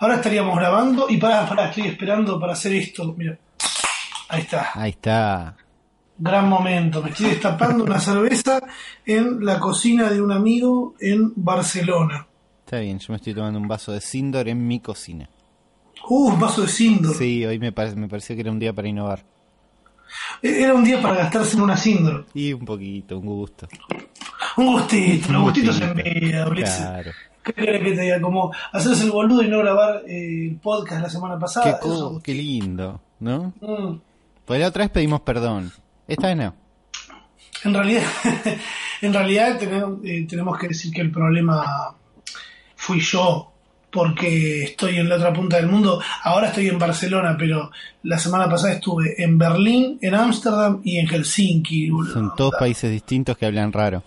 Ahora estaríamos grabando y para, para, estoy esperando para hacer esto. Mira, ahí está. Ahí está. Gran momento. Me estoy destapando una cerveza en la cocina de un amigo en Barcelona. Está bien, yo me estoy tomando un vaso de Sindor en mi cocina. Uh, un vaso de Sindor. Sí, hoy me, pare- me pareció que era un día para innovar. E-, Era un día para gastarse en una Sindor. Y un poquito, un gusto. Un gustito, los Un gustitos se gustito. envían, Blitz. Claro. ¿Qué querés que te diga? Como hacerse el boludo y no grabar eh, el podcast la semana Qué, pasada. eso. qué lindo, ¿no? Mm. Pues la otra vez pedimos perdón. Esta vez no. En realidad, en realidad tenemos, eh, tenemos que decir que el problema fui yo, porque estoy en la otra punta del mundo. Ahora estoy en Barcelona, pero la semana pasada estuve en Berlín, en Ámsterdam y en Helsinki. boludo. Son todos países distintos que hablan raro.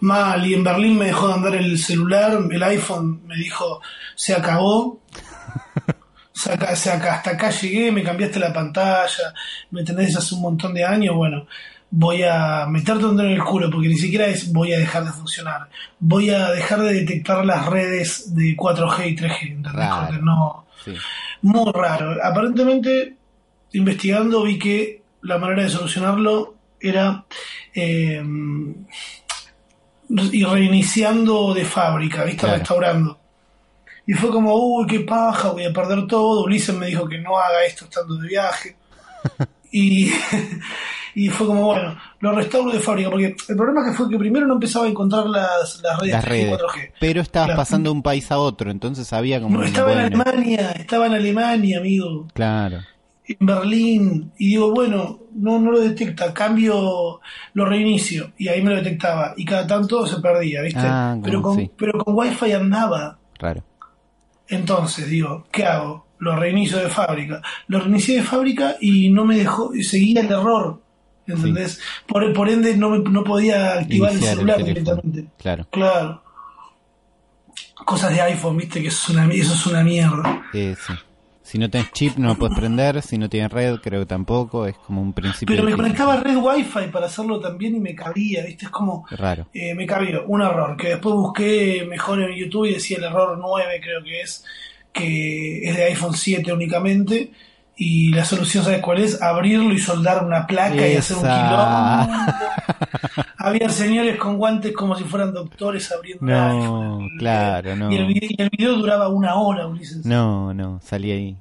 Mal, y en Berlín me dejó de andar el celular, el iPhone me dijo, se acabó. Se acá- se acá- hasta acá llegué, me cambiaste la pantalla, me tenés hace un montón de años, bueno, voy a meterte un dedo en el culo, porque ni siquiera es voy a dejar de funcionar. Voy a dejar de detectar las redes de 4G y 3G, ¿entendés? Porque no, Sí. muy raro. Aparentemente, investigando, vi que la manera de solucionarlo era eh, y reiniciando de fábrica, ¿viste? Claro. Restaurando. Y fue como, uy, qué paja, voy a perder todo. Ulises me dijo que no haga esto estando de viaje. y, y fue como, bueno, lo restauro de fábrica. Porque el problema que fue que primero no empezaba a encontrar las, las redes, Las 3G y redes. 4G. Pero estabas Claro. pasando de un país a otro, entonces había como... No, estaba en Alemania, estaba en Alemania, amigo. Claro. En Berlín y digo, bueno, no, no lo detecta, cambio, lo reinicio y ahí me lo detectaba y cada tanto se perdía, ¿viste? Ah, pero, con, sí. pero con Wi-Fi andaba. Raro. Entonces digo, ¿qué hago? Lo reinicio de fábrica. Lo reinicié de fábrica y no me dejó, y seguía el error, ¿entendés? Por, por ende no, me, no podía activar el Iniciar el celular directamente. Claro. Claro. Cosas de iPhone, ¿viste? Que eso es una, eso es una mierda. Eh, sí. Si no tenés chip no lo puedes prender, si no tienes red creo que tampoco, es como un principio... Pero me conectaba red Wi-Fi para hacerlo también y me cabía, ¿viste? Es como... Raro. Eh, me cabió un error que después busqué mejor en YouTube y decía el error 9 creo que es que es de iPhone 7 únicamente y la solución sabes cuál es abrirlo y soldar una placa y hacer un quilombo había señores con guantes como si fueran doctores abriendo No, claro, no. y el, video, y el video duraba una hora Ulises No, no, salí ahí.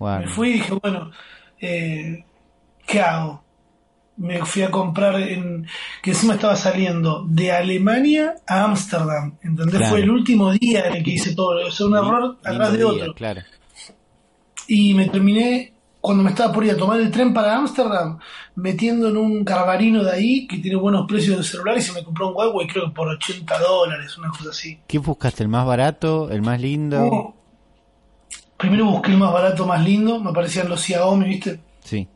Me fui y dije bueno eh, ¿qué hago? me fui a comprar en que encima estaba saliendo de Alemania a Ámsterdam, ¿entendés? Claro. Fue el último día en el que hice todo, o sea, un error atrás de otro. Claro. Y me terminé, cuando me estaba por ir a tomar el tren para Ámsterdam, metiendo en un carbarino de ahí que tiene buenos precios de celulares y me compró un Huawei creo que por 80 dólares, una cosa así. ¿Qué buscaste? ¿El más barato? ¿El más lindo? Primero busqué el más barato, más lindo, me aparecían los Xiaomi, ¿viste? Sí.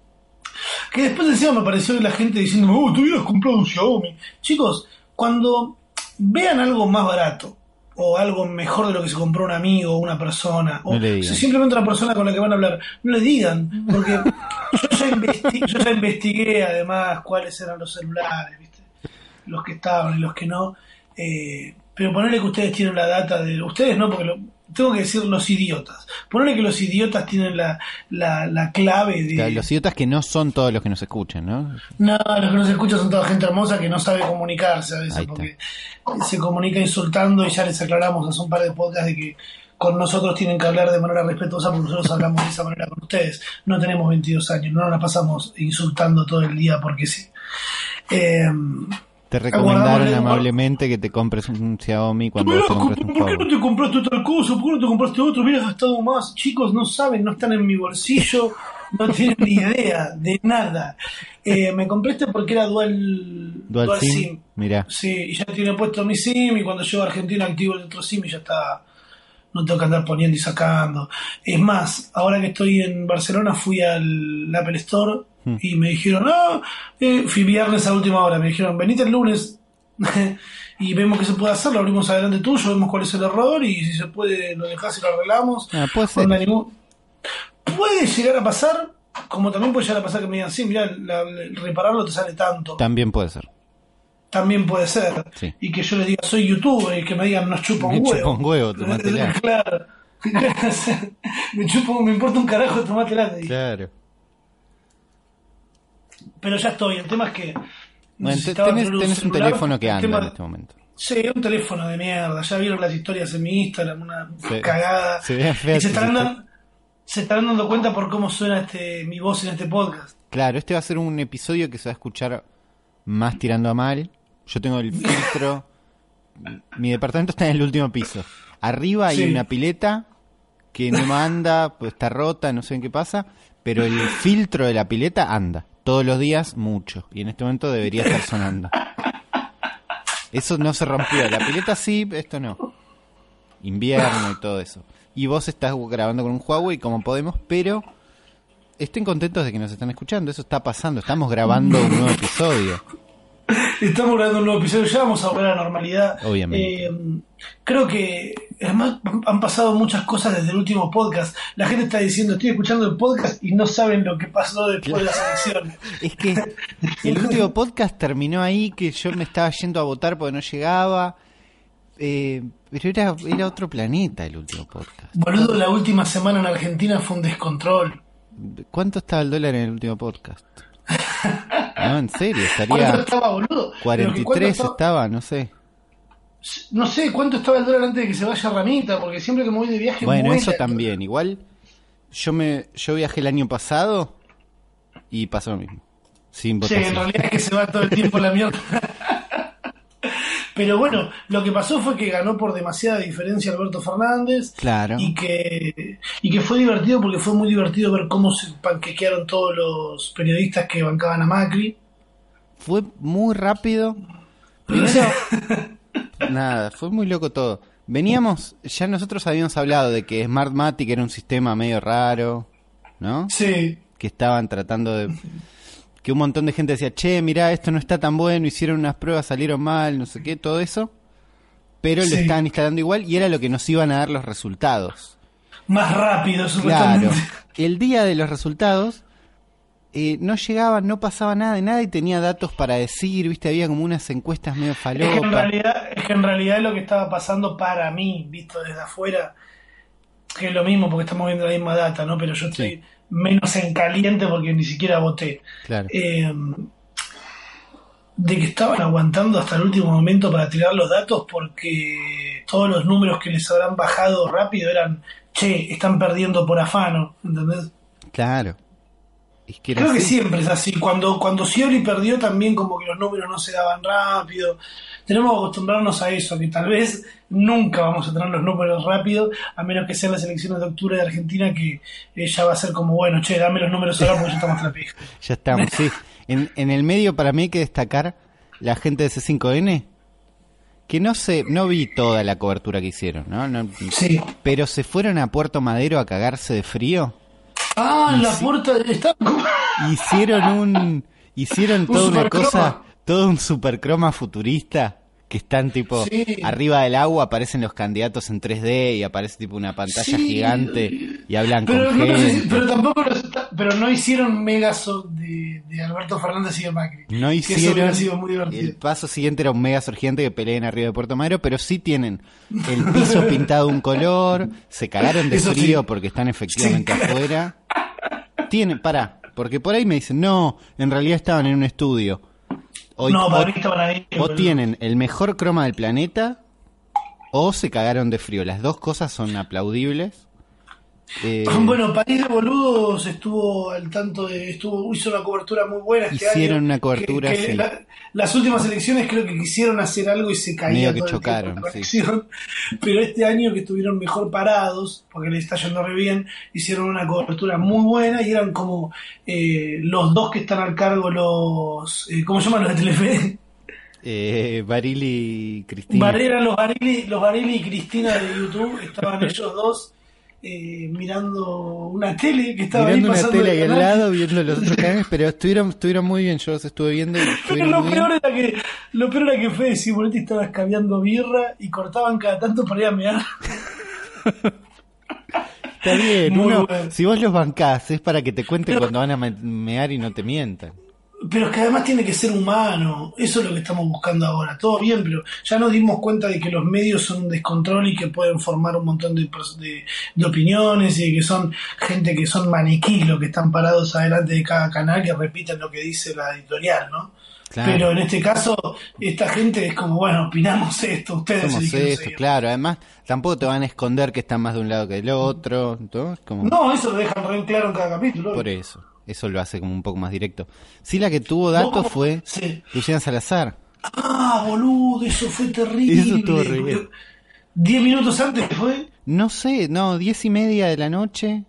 Que después encima me apareció la gente diciendo, oh, tú hubieras comprado un Xiaomi. Chicos, cuando vean algo más barato o algo mejor de lo que se compró un amigo o una persona, o No simplemente una persona con la que van a hablar, no le digan, porque yo ya, investi- yo ya investigué además cuáles eran los celulares, ¿viste? los que estaban y los que no. eh, pero ponerle que ustedes tienen la data de... Ustedes no, porque lo- tengo que decir los idiotas. Ponerle que los idiotas tienen la, la, la clave de... Claro, Los idiotas que no son todos los que nos escuchan, ¿no? No, los que nos escuchan son toda gente hermosa que no sabe comunicarse a veces, porque se comunica insultando y ya les aclaramos hace un par de podcasts de que con nosotros tienen que hablar de manera respetuosa porque nosotros hablamos de esa manera con ustedes. No tenemos 22 años, no nos la pasamos insultando todo el día porque sí. Eh, Te recomendaron amablemente que te compres un Xiaomi cuando vos te compras un ¿Por qué no te compraste otra cosa? ¿Por qué no te compraste otro? Hubieras gastado más. Chicos, no saben, no están en mi bolsillo, no tienen ni idea de nada. Eh, me compré este porque era dual, Dual, SIM, mirá. Sí, y ya tiene puesto mi SIM y cuando llego a Argentina activo el otro SIM y ya está. No tengo que andar poniendo y sacando. Es más, ahora que estoy en Barcelona fui al Apple Store. Y me dijeron, ah, eh, fui viernes a última hora, me dijeron, venite el lunes y vemos qué se puede hacer, lo abrimos adelante tuyo, vemos cuál es el error y si se puede lo dejás y lo arreglamos. Ah, puede ser. Ningún- Puede llegar a pasar, como también puede llegar a pasar que me digan, sí, mira, repararlo te sale tanto. También puede ser. También puede ser. Sí. Y que yo les diga, soy youtuber y que me digan, nos chupa un Me huevo. chupa un huevo, claro. me chupo, me importa un carajo tomate latte. Claro. Pero ya estoy, el tema es que. Bueno, tenés, un tenés un teléfono que anda tema- en este momento. Sí, un teléfono de mierda. Ya vieron las historias en mi Instagram, una cagada. Se ve fea y se estarán, historia. dan- se estarán dando cuenta por cómo suena este mi voz en este podcast. Claro, este va a ser un episodio que se va a escuchar más tirando a mal. Yo tengo el filtro. Mi departamento está en el último piso. Arriba hay una pileta que no anda, pues está rota, no sé en qué pasa, pero el filtro de la pileta anda. Todos los días mucho. Y en este momento debería estar sonando. Eso no se rompió. La pileta sí, esto no. Invierno y todo eso. Y vos estás grabando con un Huawei como podemos, pero estén contentos de que nos están escuchando. Eso está pasando. Estamos grabando un nuevo episodio. Estamos grabando un nuevo episodio, ya vamos a volver a la normalidad. Obviamente. Eh, creo que, además, han pasado muchas cosas desde el último podcast. La gente está diciendo, estoy escuchando el podcast y no saben lo que pasó después de las elecciones. Es que el último podcast terminó ahí, que yo me estaba yendo a votar porque no llegaba. Eh, pero era, era otro planeta el último podcast. Boludo, la última semana en Argentina fue un descontrol. ¿Cuánto estaba el dólar en el último podcast? No, en serio, ¿Cuánto estaría estaba, boludo? Pero que cuánto 43 estaba- estaba, no sé. No sé cuánto estaba el dólar antes de que se vaya Ramita, porque siempre que me voy de viaje. Bueno, eso también. Igual, yo me yo viajé el año pasado y pasó lo mismo. Sin Sí, en realidad es que se va todo el tiempo la mierda. Pero bueno, lo que pasó fue que ganó por demasiada diferencia Alberto Fernández. Claro. Y que, y que fue divertido porque fue muy divertido ver cómo se panquequearon todos los periodistas que bancaban a Macri. Fue muy rápido. Primero, nada, fue muy loco todo. Veníamos, ya nosotros habíamos hablado de que Smartmatic era un sistema medio raro, ¿no? Sí, Que estaban tratando de... Que un montón de gente decía, che, mirá, esto no está tan bueno, hicieron unas pruebas, salieron mal, no sé qué, todo eso. Pero lo estaban instalando igual y era lo que nos iban a dar los resultados. más rápido, Claro. El día de los resultados eh, no llegaba, no pasaba nada de nada y tenía datos para decir, viste, había como unas encuestas medio Es que, en realidad, es que en realidad lo que estaba pasando para mí, visto desde afuera, que es lo mismo porque estamos viendo la misma data, ¿no? Pero yo estoy Sí. Menos en caliente porque ni siquiera voté. Claro. Eh, de que estaban aguantando hasta el último momento para tirar los datos porque todos los números que les habrán bajado rápido eran, che, están perdiendo por afano, ¿entendés? Claro. Es que era Creo que así. siempre es así. Cuando, cuando Scioli perdió también como que los números no se daban rápido. Tenemos que acostumbrarnos a eso, que tal vez nunca vamos a tener los números rápido, a menos que sean las elecciones de octubre de Argentina, que eh, ya va a ser como, bueno, che, dame los números ahora porque ya estamos la pija. Ya estamos, sí. En, en el medio para mí hay que destacar la gente de C5N, que no sé, no vi toda la cobertura que hicieron, ¿no? No- Sí. pero se fueron a Puerto Madero a cagarse de frío. Ah, Y la puerta está Hicieron un hicieron Un toda una cosa, todo un supercroma futurista que están tipo Sí. arriba del agua aparecen los candidatos en 3D y aparece tipo una pantalla Sí. gigante y hablan Pero, con no, gente. pero tampoco pero no hicieron Megaso de, de Alberto Fernández y de Macri. No eso hicieron. sido muy divertido. El paso siguiente era un mega surgente que peleen arriba de Puerto Madero, pero sí tienen el piso pintado un color, se cagaron de Eso sí. frío porque están efectivamente afuera. Tienen, pará, porque por ahí me dicen, no, en realidad estaban en un estudio. O, no, o- para mí estaban ahí. o boludo. tienen el mejor croma del planeta, o se cagaron de frío. Las dos cosas son aplaudibles. Eh, Bueno, País de Boludos estuvo al tanto de. estuvo hizo una cobertura muy buena este Hicieron año. una cobertura, Que- que sí. la- las últimas elecciones creo que quisieron hacer algo y se caía Medio que chocaron, sí. Pero este año que estuvieron mejor parados, porque les está yendo re bien, hicieron una cobertura muy buena y eran como eh, los dos que están al cargo, los. eh, ¿Cómo se llaman los de Telefe? eh, Barili y Cristina. Barrera, los Barili, los Barili y Cristina de YouTube, estaban ellos dos eh, mirando una tele que estaba mirando ahí una tele ahí al lado, viendo los otros canales, pero estuvieron, estuvieron muy bien, yo los estuve viendo y lo muy bien. peor era que lo peor era que Fede Simonetti estaba escabeando birra y cortaban cada tanto para ir a mear. Está bien, Muy uno, bueno. si vos los bancás es para que te cuenten cuando van a me- mear y no te mientan. Pero es que además tiene que ser humano, eso es lo que estamos buscando ahora. Todo bien, pero ya nos dimos cuenta de que los medios son un descontrol y que pueden formar un montón de, de, de opiniones y que son gente que son maniquí, lo que están parados adelante de cada canal que repiten lo que dice la editorial, ¿no? Claro. Pero en este caso, esta gente es como, bueno, opinamos esto, ustedes Somos esto, claro. Además, tampoco te van a esconder que están más de un lado que del otro. ¿no? Como... No, eso lo dejan re claro en cada capítulo. Por eso. Eso lo hace como un poco más directo. Sí, la que tuvo datos No, fue sí. Luciana Salazar. Ah, boludo, eso fue terrible. Eso estuvo bien. Diez minutos antes fue. No sé, no, diez y media de la noche.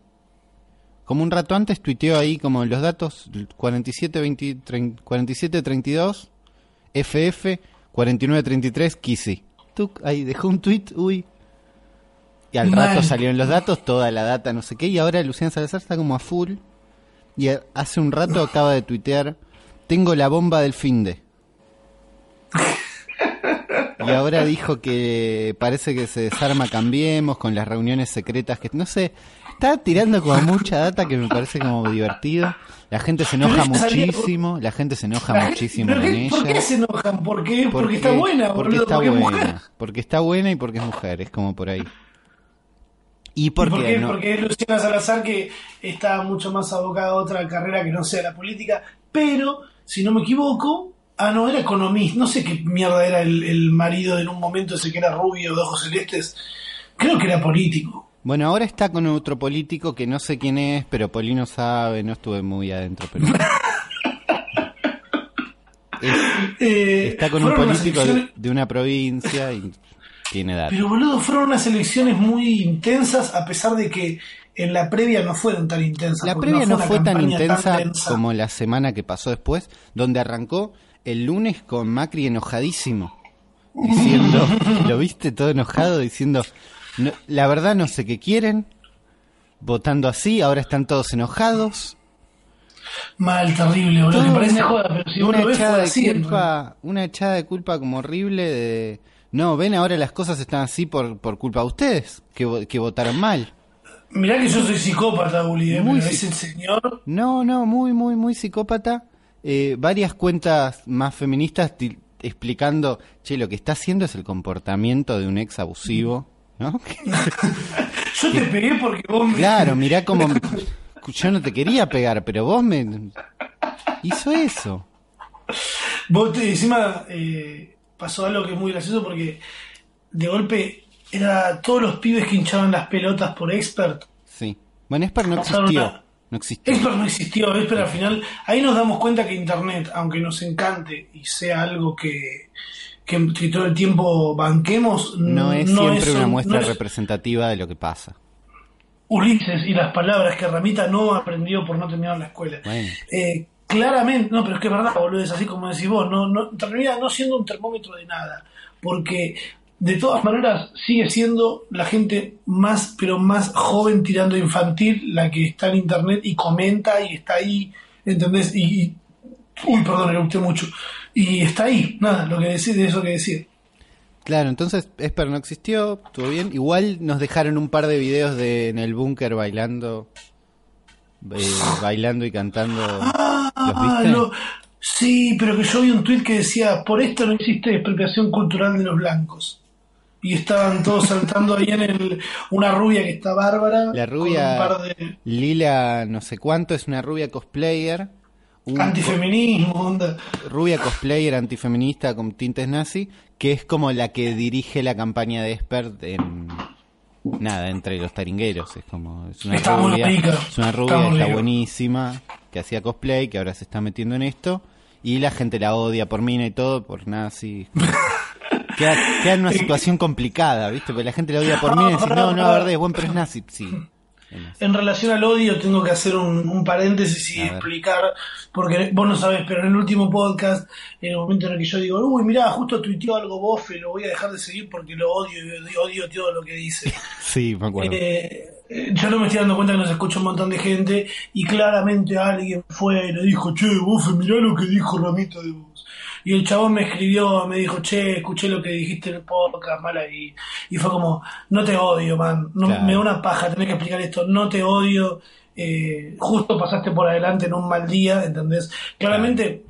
Como un rato antes tuiteó ahí como los datos 47, 20, 30, 47 32, FF, 49, 33, Kisi. Ahí dejó un tweet, uy. Y al rato salieron los datos, toda la data, no sé qué. Y ahora Luciana Salazar está como a full. Y hace un rato acaba de tuitear, tengo la bomba del finde. Y ahora dijo que parece que se desarma Cambiemos con las reuniones secretas que no sé, está tirando como mucha data que me parece como divertido. La gente se enoja muchísimo, la gente se enoja La gente- muchísimo ¿pero con ella. ¿Por qué se enojan? ¿Por qué? Porque, está buena, porque boludo. está porque es buena, mujer. porque está buena y porque es mujer, es como por ahí. Y ¿Y porque por qué? no, Porque es Luciana Salazar que está mucho más abocada a otra carrera que no sea la política. Pero, si no me equivoco, ah, no, era economista. No sé qué mierda era el, el marido en un momento ese que era rubio de ojos celestes. Creo que era político. Bueno, ahora está con otro político que no sé quién es, pero Polino sabe, no estuve muy adentro, pero... Es- Eh, está con un político de, de una provincia y tiene edad. Pero boludo, fueron unas elecciones muy intensas, a pesar de que en la previa no fueron tan intensas. La previa no fue tan intensa como la semana que pasó después, donde arrancó el lunes con Macri enojadísimo, diciendo, lo viste todo enojado, diciendo, "No- la verdad no sé qué quieren, votando así, ahora están todos enojados. Mal, terrible, boludo. Me parece joda, pero si vos una lo ves, echada de culpa, una echada de culpa como horrible de, no, ven ahora las cosas están así por, por culpa de ustedes, que, que votaron mal. Mirá que yo soy psicópata, Uli, eh, Muy psi- ese señor. No, no, muy, muy, muy psicópata. Eh, varias cuentas más feministas explicando, che, lo que está haciendo es el comportamiento de un ex abusivo, ¿no? Yo te pegué porque vos me. claro, mirá cómo... Yo no te quería pegar, pero vos me... Hizo eso. Vos te, encima eh, pasó algo que es muy gracioso porque de golpe era todos los pibes que hinchaban las pelotas por expert. Sí. Bueno, Esper no existió. No existió. Expert no existió, Expert al final. Ahí nos damos cuenta que Internet, aunque nos encante y sea algo que, que, que todo el tiempo banquemos, No es siempre una un- muestra no es- representativa de lo que pasa. Ulises y las palabras que Ramita no aprendió por no terminar la escuela. Bueno. Eh, claramente, no, pero es que es verdad, boludo, es así como decís vos, no, no, termina no siendo un termómetro de nada, porque de todas maneras sigue siendo la gente más, pero más joven tirando infantil, la que está en internet y comenta y está ahí, ¿entendés? Y, y- uy, perdón, le gusté mucho, y está ahí, nada, lo que decir de eso que decir. Claro, entonces Esper no existió, estuvo bien. Igual nos dejaron un par de videos de en el búnker bailando, eh, bailando y cantando. ¿Los Ah, sí, pero que yo vi un tuit que decía, por esto no existe expropiación cultural de los blancos. Y estaban todos saltando ahí en el, una rubia que está bárbara. La con rubia un par de Lila, no sé cuánto, es una rubia cosplayer. un- antifeminismo, onda. rubia cosplayer antifeminista con tintes nazi, que es como la que dirige la campaña de Esper en nada, entre los taringueros, es como es una Está rubia, es una está rubia, está buenísima, que hacía cosplay, que ahora se está metiendo en esto y la gente la odia por mina y todo, por nazi. Queda, queda en una situación complicada, ¿viste? Porque la gente la odia por mina y dice, no, no, la verdad es bueno, pero es nazi, sí. En relación al odio tengo que hacer un, un paréntesis y explicar, porque vos no sabés, pero en el último podcast, en el momento en el que yo digo, uy, mirá, justo tuiteó algo bofe, lo voy a dejar de seguir porque lo odio y odio, odio todo lo que dice. Sí, me acuerdo. Eh, yo no me estoy dando cuenta que nos escucha un montón de gente y claramente alguien fue y le dijo, che, Bofe, mirá lo que dijo Ramito de vos. Y el chabón me escribió, me dijo, che, escuché lo que dijiste en el podcast, mal ahí. Y fue como, no te odio, man. No, Claro. Me da una paja tener que explicar esto. No te odio. eh, justo pasaste por adelante en un mal día, ¿entendés? Claramente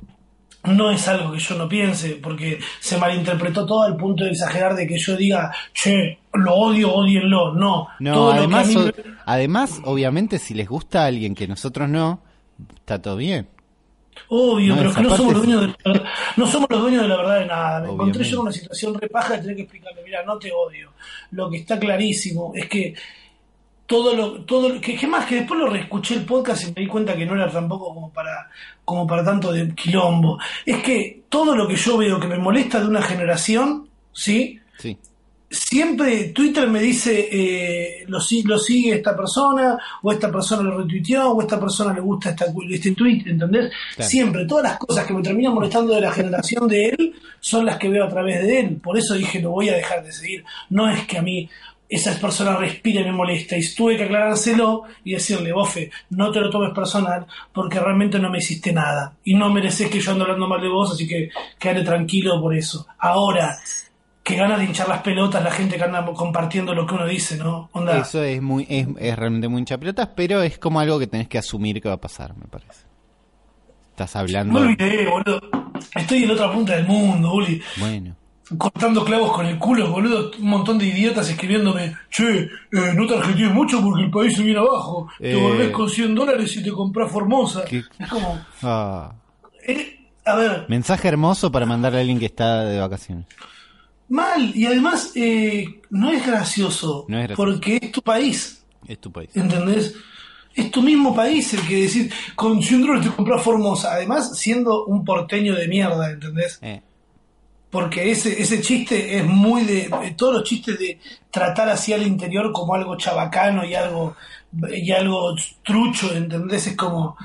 no es algo que yo no piense, porque se malinterpretó todo al punto de exagerar de que yo diga, che, lo odio, odienlo. No, No, todo lo que a además, mí o- me- además, obviamente, si les gusta a alguien que nosotros no, está todo bien. Obvio, No, pero que no somos, los dueños de la verdad. no somos los dueños de la verdad de nada. Me encontré yo en una situación repaja de tener que explicarle, mira, no te odio. Lo que está clarísimo es que todo lo, todo lo- que, que más que después lo reescuché el podcast y me di cuenta que no era tampoco como para, como para tanto de quilombo. Es que todo lo que yo veo que me molesta de una generación, ¿sí? Sí. siempre Twitter me dice eh, lo, lo sigue esta persona o esta persona lo retuiteó o esta persona le gusta esta, este tweet, ¿entendés? Claro. Siempre, todas las cosas que me terminan molestando de la generación de él son las que veo a través de él. Por eso dije, lo voy a dejar de seguir. No es que a mí esa persona respira y me molesta. Y tuve que aclarárselo y decirle, bofe, no te lo tomes personal porque realmente no me hiciste nada. Y no mereces que yo ando hablando mal de vos, así que quédate tranquilo por eso. Ahora, que ganas de hinchar las pelotas la gente que anda compartiendo lo que uno dice, ¿no? Onda, Eso es muy es, es realmente muy hinchapelotas, pero es como algo que tenés que asumir que va a pasar, me parece. Estás no hablando. me olvidé, boludo. Estoy en la otra punta del mundo, Uli. Bueno, Cortando clavos con el culo, boludo. Un montón de idiotas escribiéndome, che, eh, no te argentines mucho porque el país se viene abajo. Te Eh. volvés con 100 dólares y te compras Formosa. ¿Qué? Es como, ah, eh, a ver, mensaje hermoso para mandarle a alguien que está de vacaciones. mal. Y además, eh, no es gracioso. No es gracioso. Porque es tu país. Es tu país. ¿Entendés? Es tu mismo país el que decir, con 100 dólares te compras Formosa. Además, siendo un porteño de mierda, ¿entendés? Eh, Porque ese, ese chiste es muy de. Todos los chistes de tratar así al interior como algo chabacano y algo, y algo trucho, ¿entendés? Es como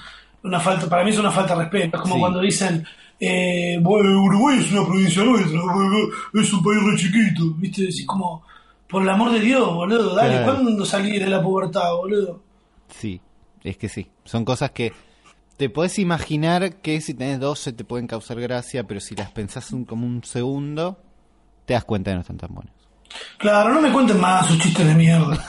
una falta. Para mí es una falta de respeto. Es como Sí. cuando dicen. Eh, bueno, Uruguay es una provincia nuestra, es un país re chiquito, ¿viste? Decís como, por el amor de Dios, boludo, dale, Claro. ¿cuándo salí de la pubertad, boludo? sí, es que sí. Son cosas que te podés imaginar que si tenés 12 te pueden causar gracia, pero si las pensás un- como un segundo, te das cuenta que no están tan buenos. Claro, no me cuenten más sus chistes de mierda.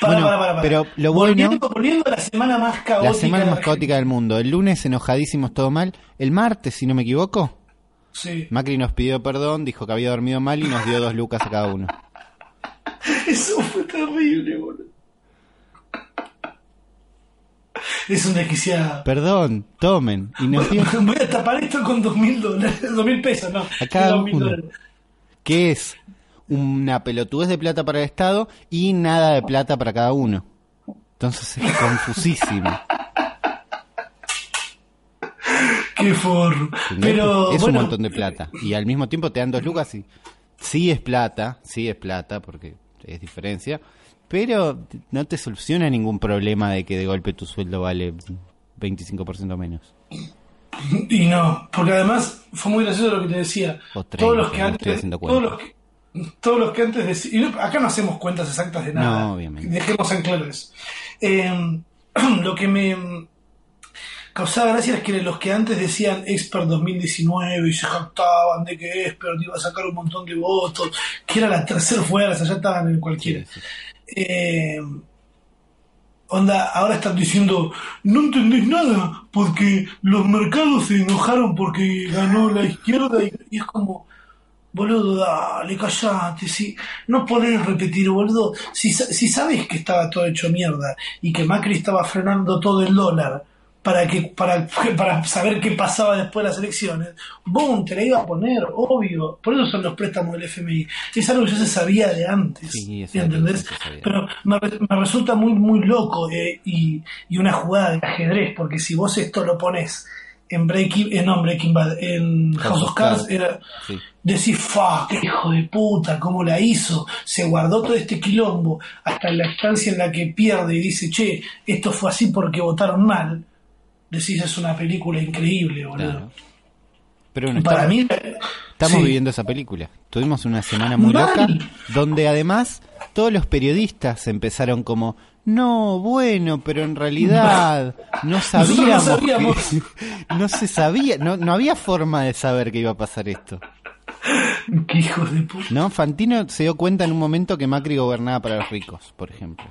para, Bueno, para, para, para. pero lo bueno- Volviendo, volviendo a la semana más caótica. La semana más caótica del mundo. El lunes enojadísimos, todo mal. El martes, si no me equivoco, Sí. Macri nos pidió perdón, dijo que había dormido mal y nos dio dos lucas a cada uno. Eso fue terrible, boludo. Es un desquiciado. Perdón, tomen. Y Voy a tapar esto con dos mil dólares, dos mil pesos, no. A cada Dos mil uno. dólares. que es una pelotudez de plata para el Estado y nada de plata para cada uno. Entonces es confusísimo. Qué forro. Pero, es bueno, un montón de plata. Y al mismo tiempo te dan dos lucas y sí es plata, sí es plata, porque es diferencia, pero no te soluciona ningún problema de que de golpe tu sueldo vale 25% menos. Y no, porque además fue muy gracioso lo que te decía. Todos los 30, que antes, todos los que, todos los que antes decían, acá no hacemos cuentas exactas de nada. No, obviamente. Dejemos en claro eso. Eh, lo que me causaba gracia es que los que antes decían Expert 2019 y se jactaban de que Expert iba a sacar un montón de votos, que era la tercera fuerza, ya estaban en cualquiera. Sí, sí. Eh, onda, ahora están diciendo, no entendés nada, porque los mercados se enojaron porque ganó la izquierda y, y es como, boludo, dale, callate, si no podés repetir, boludo, si, si sabes que estaba todo hecho mierda y que Macri estaba frenando todo el dólar para que para, para saber qué pasaba después de las elecciones, boom, te la iba a poner, obvio, por eso son los préstamos del FMI, es algo que ya se sabía de antes, Sí, ¿entendés? Pero me, me resulta muy, muy loco eh, y, y una jugada de ajedrez, porque si vos esto lo pones en Breaking, eh, no Breaking Bad, en House of Cards, era, Sí. decís, fuck, qué hijo de puta, cómo la hizo, se guardó todo este quilombo hasta la instancia en la que pierde y dice, che, esto fue así porque votaron mal, decís, es una película increíble, boludo. Claro. Pero bueno, Para estamos, mí, estamos sí. viviendo esa película. Tuvimos una semana muy Mal. loca, donde además todos los periodistas empezaron como, no, bueno, pero en realidad no Nosotros no sabíamos, sabíamos. que- no se sabía, no, no había forma de saber que iba a pasar esto. Qué hijos de puta. ¿No? Fantino se dio cuenta en un momento que Macri gobernaba para los ricos, por ejemplo.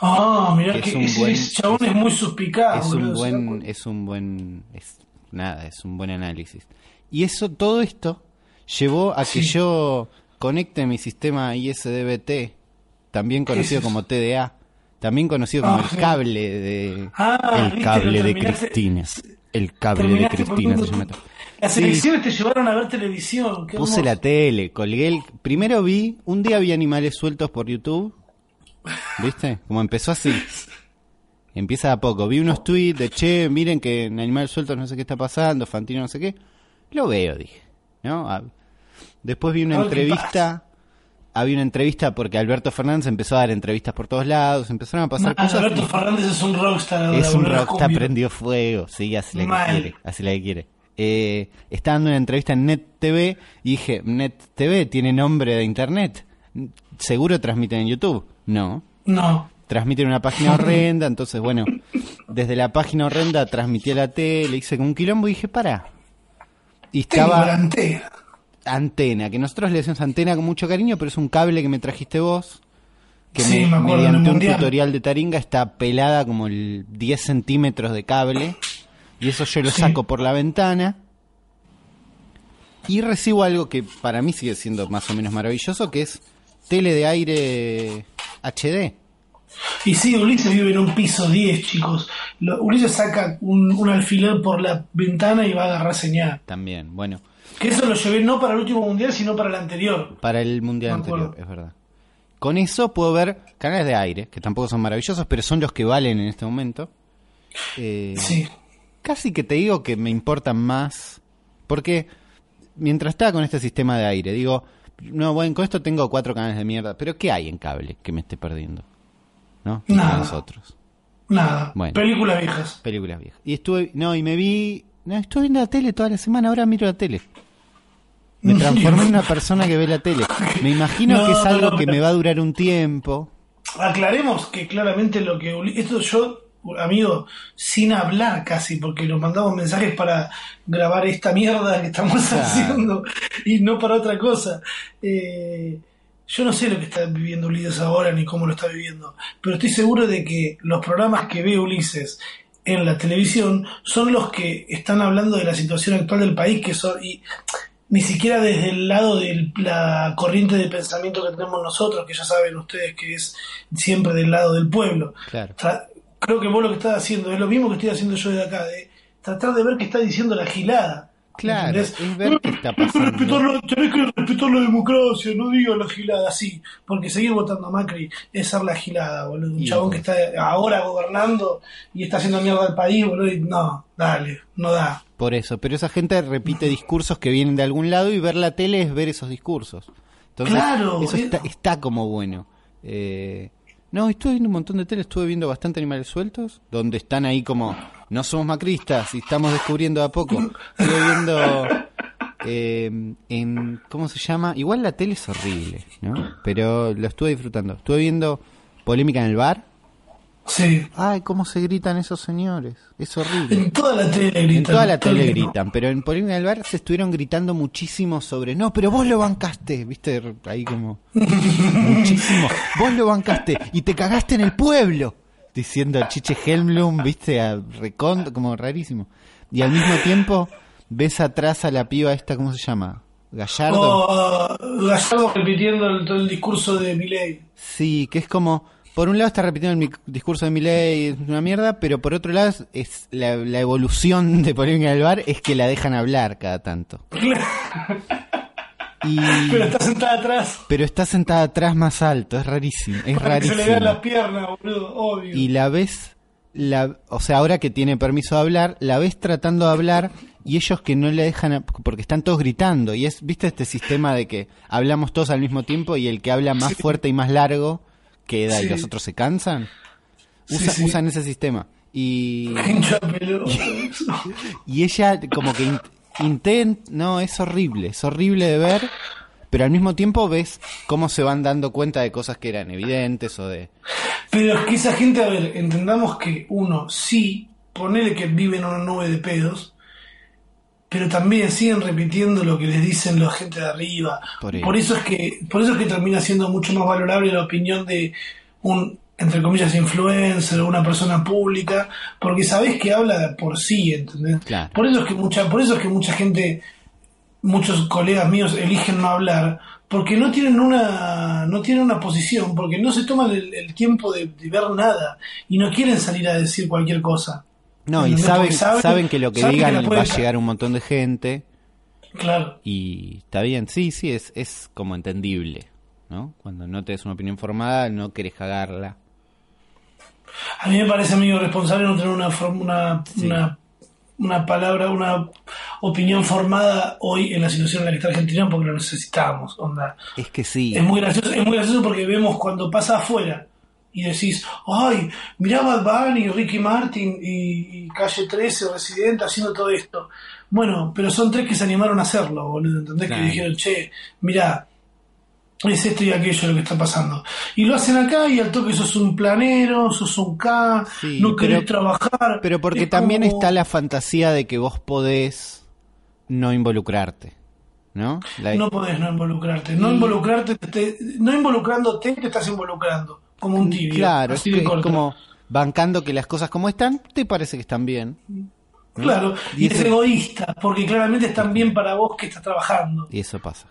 Ah, mirá Es que un ese, buen- chabón es muy suspicaz. es un boludo, ¿se dan buen es un buen es nada es un buen análisis y eso todo esto llevó a que yo conecte mi sistema ISDBT también conocido es como TDA también conocido como Ah, el cable de Ah, el cable de Cristina el cable de Cristina se llama Las Sí. elecciones te llevaron a ver televisión. Puse la tele, colgué el... Primero vi, un día vi animales sueltos por YouTube. ¿Viste? Como empezó así. Empieza de a poco. Vi unos tweets de, che, miren que en animales sueltos no sé qué está pasando, Fantino no sé qué. Lo veo, dije. ¿No? Después vi una entrevista. Había una entrevista porque Alberto Fernández empezó a dar entrevistas por todos lados, empezaron a pasar cosas. Alberto Fernández es un rockstar. Es un rockstar, prendió fuego, sí, así la que quiere, así la que quiere. Eh, estaba dando una entrevista en Net TV y dije, Net TV tiene nombre de internet, seguro transmiten en YouTube. No, No. transmiten en una página horrenda, entonces bueno, desde la página horrenda transmití a la tele, hice como un quilombo y dije, para. Y la estaba antena. antena, que nosotros le decimos antena con mucho cariño, pero es un cable que me trajiste vos, que Sí, me- mediante un Mundial. tutorial de Taringa está pelada como el 10 centímetros de cable, y eso yo lo Sí. saco por la ventana, y recibo algo que para mí sigue siendo más o menos maravilloso, que es tele de aire HD. Y sí, Ulises vive en un piso 10, chicos. Lo- Ulises saca un, un alfiler por la ventana y va a agarrar señal. También, bueno, Que eso lo llevé no para el último mundial, sino para el anterior. para el mundial acuerdo. anterior, es verdad. Con eso puedo ver canales de aire, que tampoco son maravillosos, pero son los que valen en este momento. Eh, Sí. casi que te digo que me importan más. Porque mientras estaba con este sistema de aire, digo, no, bueno, con esto tengo cuatro canales de mierda, pero ¿qué hay en cable que me esté perdiendo? ¿No? Nada. nosotros. Nada. Bueno. Películas viejas. Películas viejas. Y estuve, no, y me vi, no, estuve viendo la tele toda la semana, ahora miro la tele. Me transformé en una persona que ve la tele. Me imagino No, que es algo no, que me va a durar un tiempo. Aclaremos que claramente lo que esto yo, amigo, sin hablar casi, porque nos mandamos mensajes para grabar esta mierda que estamos Claro. haciendo y no para otra cosa. Eh, yo no sé lo que está viviendo Ulises ahora ni cómo lo está viviendo, pero estoy seguro de que los programas que ve Ulises en la televisión son los que están hablando de la situación actual del país, que son y ni siquiera desde el lado de la corriente de pensamiento que tenemos nosotros, que ya saben ustedes que es siempre del lado del pueblo. Claro. Tra- creo que vos lo que estás haciendo es lo mismo que estoy haciendo yo de acá, de tratar de ver qué está diciendo la gilada. Claro, ¿entendés? es ver qué está pasando. respetar la- tenés que respetar la democracia, no digas la gilada, sí, porque seguir votando a Macri es ser la gilada, boludo. Un Y chabón que está ahora gobernando y está haciendo mierda al país, boludo, y no, dale, no da. Por eso, pero esa gente repite discursos que vienen de algún lado y ver la tele es ver esos discursos. Entonces, Claro, eso está, está como bueno. Eh, no, estuve viendo un montón de tele, estuve viendo bastante animales sueltos, donde están ahí como, no somos macristas y estamos descubriendo de a poco. Estuve viendo eh, en, ¿cómo se llama? Igual la tele es horrible, ¿no? Pero lo estuve disfrutando. Estuve viendo Polémica en el Bar. Sí. Ay, cómo se gritan esos señores. Es horrible. En toda la tele gritan. En toda la tele gritan, pero en Polémica del Bar se estuvieron gritando muchísimo sobre, no, pero vos lo bancaste, viste, ahí como, muchísimo, vos lo bancaste y te cagaste en el pueblo, diciendo Chiche Helmblum, viste, a recon, como rarísimo. Y al mismo tiempo ves atrás a la piba esta, ¿cómo se llama? Gallardo. Oh, Gallardo repitiendo el, todo el discurso de Milei. Sí, que es como, por un lado está repitiendo el discurso de Milei, es una mierda, pero por otro lado es, la, la evolución de Polémica del Bar es que la dejan hablar cada tanto. Y, Pero está sentada atrás. pero está sentada atrás más alto, es rarísimo, es Para que se le vean las rarísimo. piernas, boludo, obvio. Y la ves, la, o sea, ahora que tiene permiso de hablar, la ves tratando de hablar y ellos que no le dejan, a- porque están todos gritando. Y es, ¿viste este sistema de que hablamos todos al mismo tiempo y el que habla más fuerte y más largo queda y Sí. los otros se cansan? Sí, Usa- sí. Usan ese sistema. Y, y ella como que in- intent, no, es horrible, es horrible de ver, pero al mismo tiempo ves cómo se van dando cuenta de cosas que eran evidentes o de... Pero es que esa gente, a ver, entendamos que uno sí, ponele que vive en una nube de pedos, pero también siguen repitiendo lo que les dicen la gente de arriba. Por Por, eso. es que, por eso es que termina siendo mucho más valorable la opinión de un entre comillas, influencer o una persona pública, porque sabés que habla por sí, ¿entendés? Claro. Por eso es que mucha, por eso es que mucha gente, muchos colegas míos eligen no hablar, porque no tienen una, no tienen una posición, porque no se toman el, el tiempo de, de ver nada y no quieren salir a decir cualquier cosa. No, y saben, saben- saben que lo que que digan la va a llegar a un montón de gente Claro. y está bien, sí, sí, es, es como entendible, ¿no? Cuando no te des una opinión formada, no querés cagarla. A mí me parece, amigo, responsable no tener una, una, Sí. una, una palabra, una opinión formada hoy en la situación en la que está Argentina porque lo necesitamos. Onda. Es que sí, Es muy gracioso, es muy gracioso porque vemos cuando pasa afuera y decís, ay, mirá Bad Bunny, Ricky Martin y, y Calle 13, Residente haciendo todo esto. Bueno, pero son tres que se animaron a hacerlo, boludo, ¿entendés? Claro. Que dijeron, che, mirá, es esto y aquello lo que está pasando. Y lo hacen acá y al toque sos un planero, sos un K, Sí, no querés pero- trabajar. pero porque Es también como- está la fantasía de que vos podés no involucrarte, ¿no? La- No podés no involucrarte. No involucrarte, te- no involucrándote te estás involucrando. Como un tibio. claro, es, así de es como bancando que las cosas como están, te parece que están bien. ¿no? Claro, y, Y es egoísta, porque claramente están bien para vos que estás trabajando. Y eso pasa.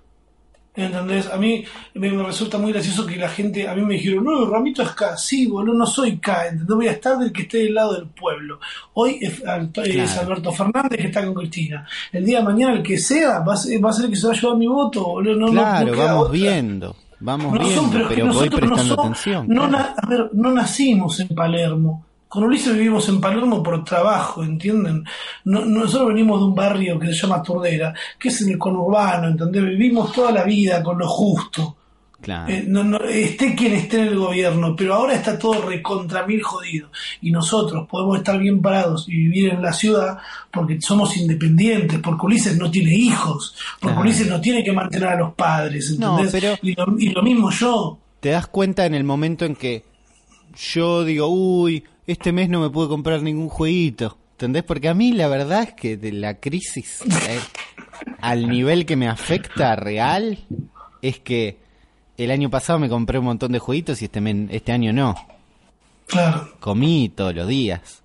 ¿Entendés? A mí me, me resulta muy gracioso que la gente, a mí me dijeron, no, Ramito es K, sí, boludo, no soy K, ¿entendés? Voy a estar del que esté del lado del pueblo. Hoy es. Alberto Fernández que está con Cristina. El día de mañana, el que sea, va a ser, va a ser el que se va a llevar mi voto, boludo. No, no- claro, no queda vamos otra. viendo, vamos No viendo, son, pero, pero, voy prestando no son- atención. No, claro. na- a ver, no nacimos en Palermo. Con Ulises vivimos en Palermo por trabajo, ¿entienden? No- nosotros venimos de un barrio que se llama Turdera, que es en el conurbano, ¿entendés? Vivimos toda la vida con lo justo. Claro. Eh, no, no, esté quien esté en el gobierno, pero ahora está todo recontra mil jodido. Y nosotros podemos estar bien parados y vivir en la ciudad porque somos independientes, porque Ulises no tiene hijos, porque Claro. Ulises no tiene que mantener a los padres, No, ¿entendés? pero- y, lo, y lo mismo yo. Te das cuenta en el momento en que yo digo, uy, este mes no me pude comprar ningún jueguito. ¿Entendés? Porque a mí la verdad es que de la crisis eh, al nivel que me afecta real es que el año pasado me compré un montón de jueguitos y este, men- este año no. Claro. Comí todos los días.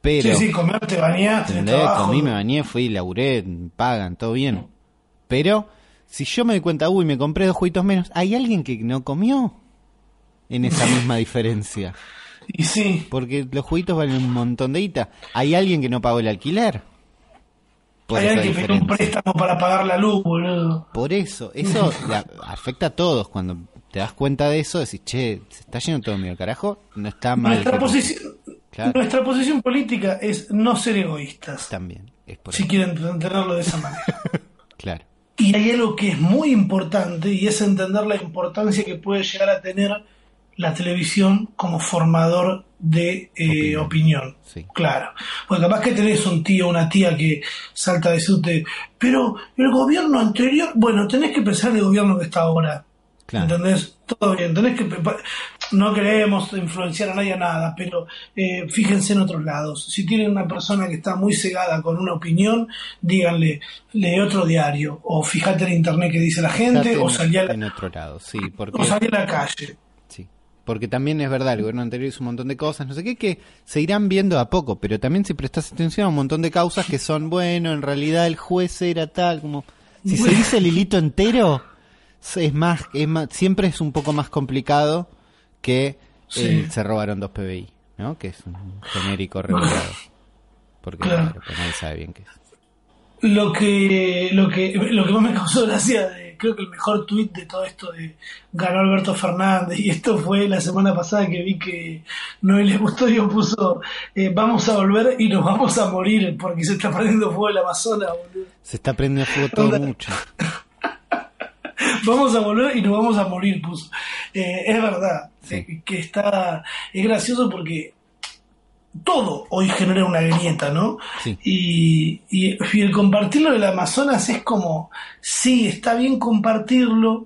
Pero, sí, sí, comer, te bañaste. Comí, me bañé, fui, laburé, pagan, todo bien. Pero si yo me doy cuenta, uy, me compré dos jueguitos menos, ¿hay alguien que no comió? En esa misma diferencia. Y sí, Porque los jueguitos valen un montón de guita. ¿Hay alguien que no pagó el alquiler? Hay alguien que pidió un préstamo para pagar la luz, boludo. Por eso, eso la- afecta a todos. Cuando te das cuenta de eso, decís, che, se está yendo todo medio al carajo, no está mal. Nuestra posición, Claro. nuestra posición política es no ser egoístas, También, es por si quieren entenderlo de esa manera. Claro. Y hay algo que es muy importante y es entender la importancia que puede llegar a tener la televisión como formador de eh, Opinión. opinión. Sí. Claro. Porque capaz que tenés un tío o una tía que salta a decirte, pero el gobierno anterior, bueno, tenés que pensar en el gobierno que está ahora. Claro. ¿Entendés? Todo bien, tenés que... No queremos influenciar a nadie a nada, pero eh, fíjense en otros lados. Si tienen una persona que está muy cegada con una opinión, díganle, lee otro diario, o fíjate en internet que dice la gente, Fíjate o salí a la, en otro lado, sí, porque o salí a la calle. Porque también es verdad, el gobierno anterior hizo un montón de cosas, no sé qué, que se irán viendo a poco, pero también si prestas atención a un montón de causas que son, bueno, en realidad el juez era tal, como... Si se dice el hilito entero, es más, es más, siempre es un poco más complicado que Sí. eh, se robaron dos PBI, ¿no? Que es un genérico regulado. Porque Claro. claro, pues nadie sabe bien qué es. Lo que, lo que, lo que más me causó gracia, de, creo que el mejor tuit de todo esto de ganó Alberto Fernández, y esto fue la semana pasada que vi que Noelia Custodio puso, eh, vamos a volver y nos vamos a morir porque se está perdiendo fuego el Amazonas, boludo. Se está prendiendo fuego todo mucho. Vamos a volver y nos vamos a morir, puso. Eh, es verdad, Sí. eh, que está, es gracioso porque todo hoy genera una grieta, ¿no? Sí. Y, y, y el compartirlo del Amazonas es como, sí, está bien compartirlo,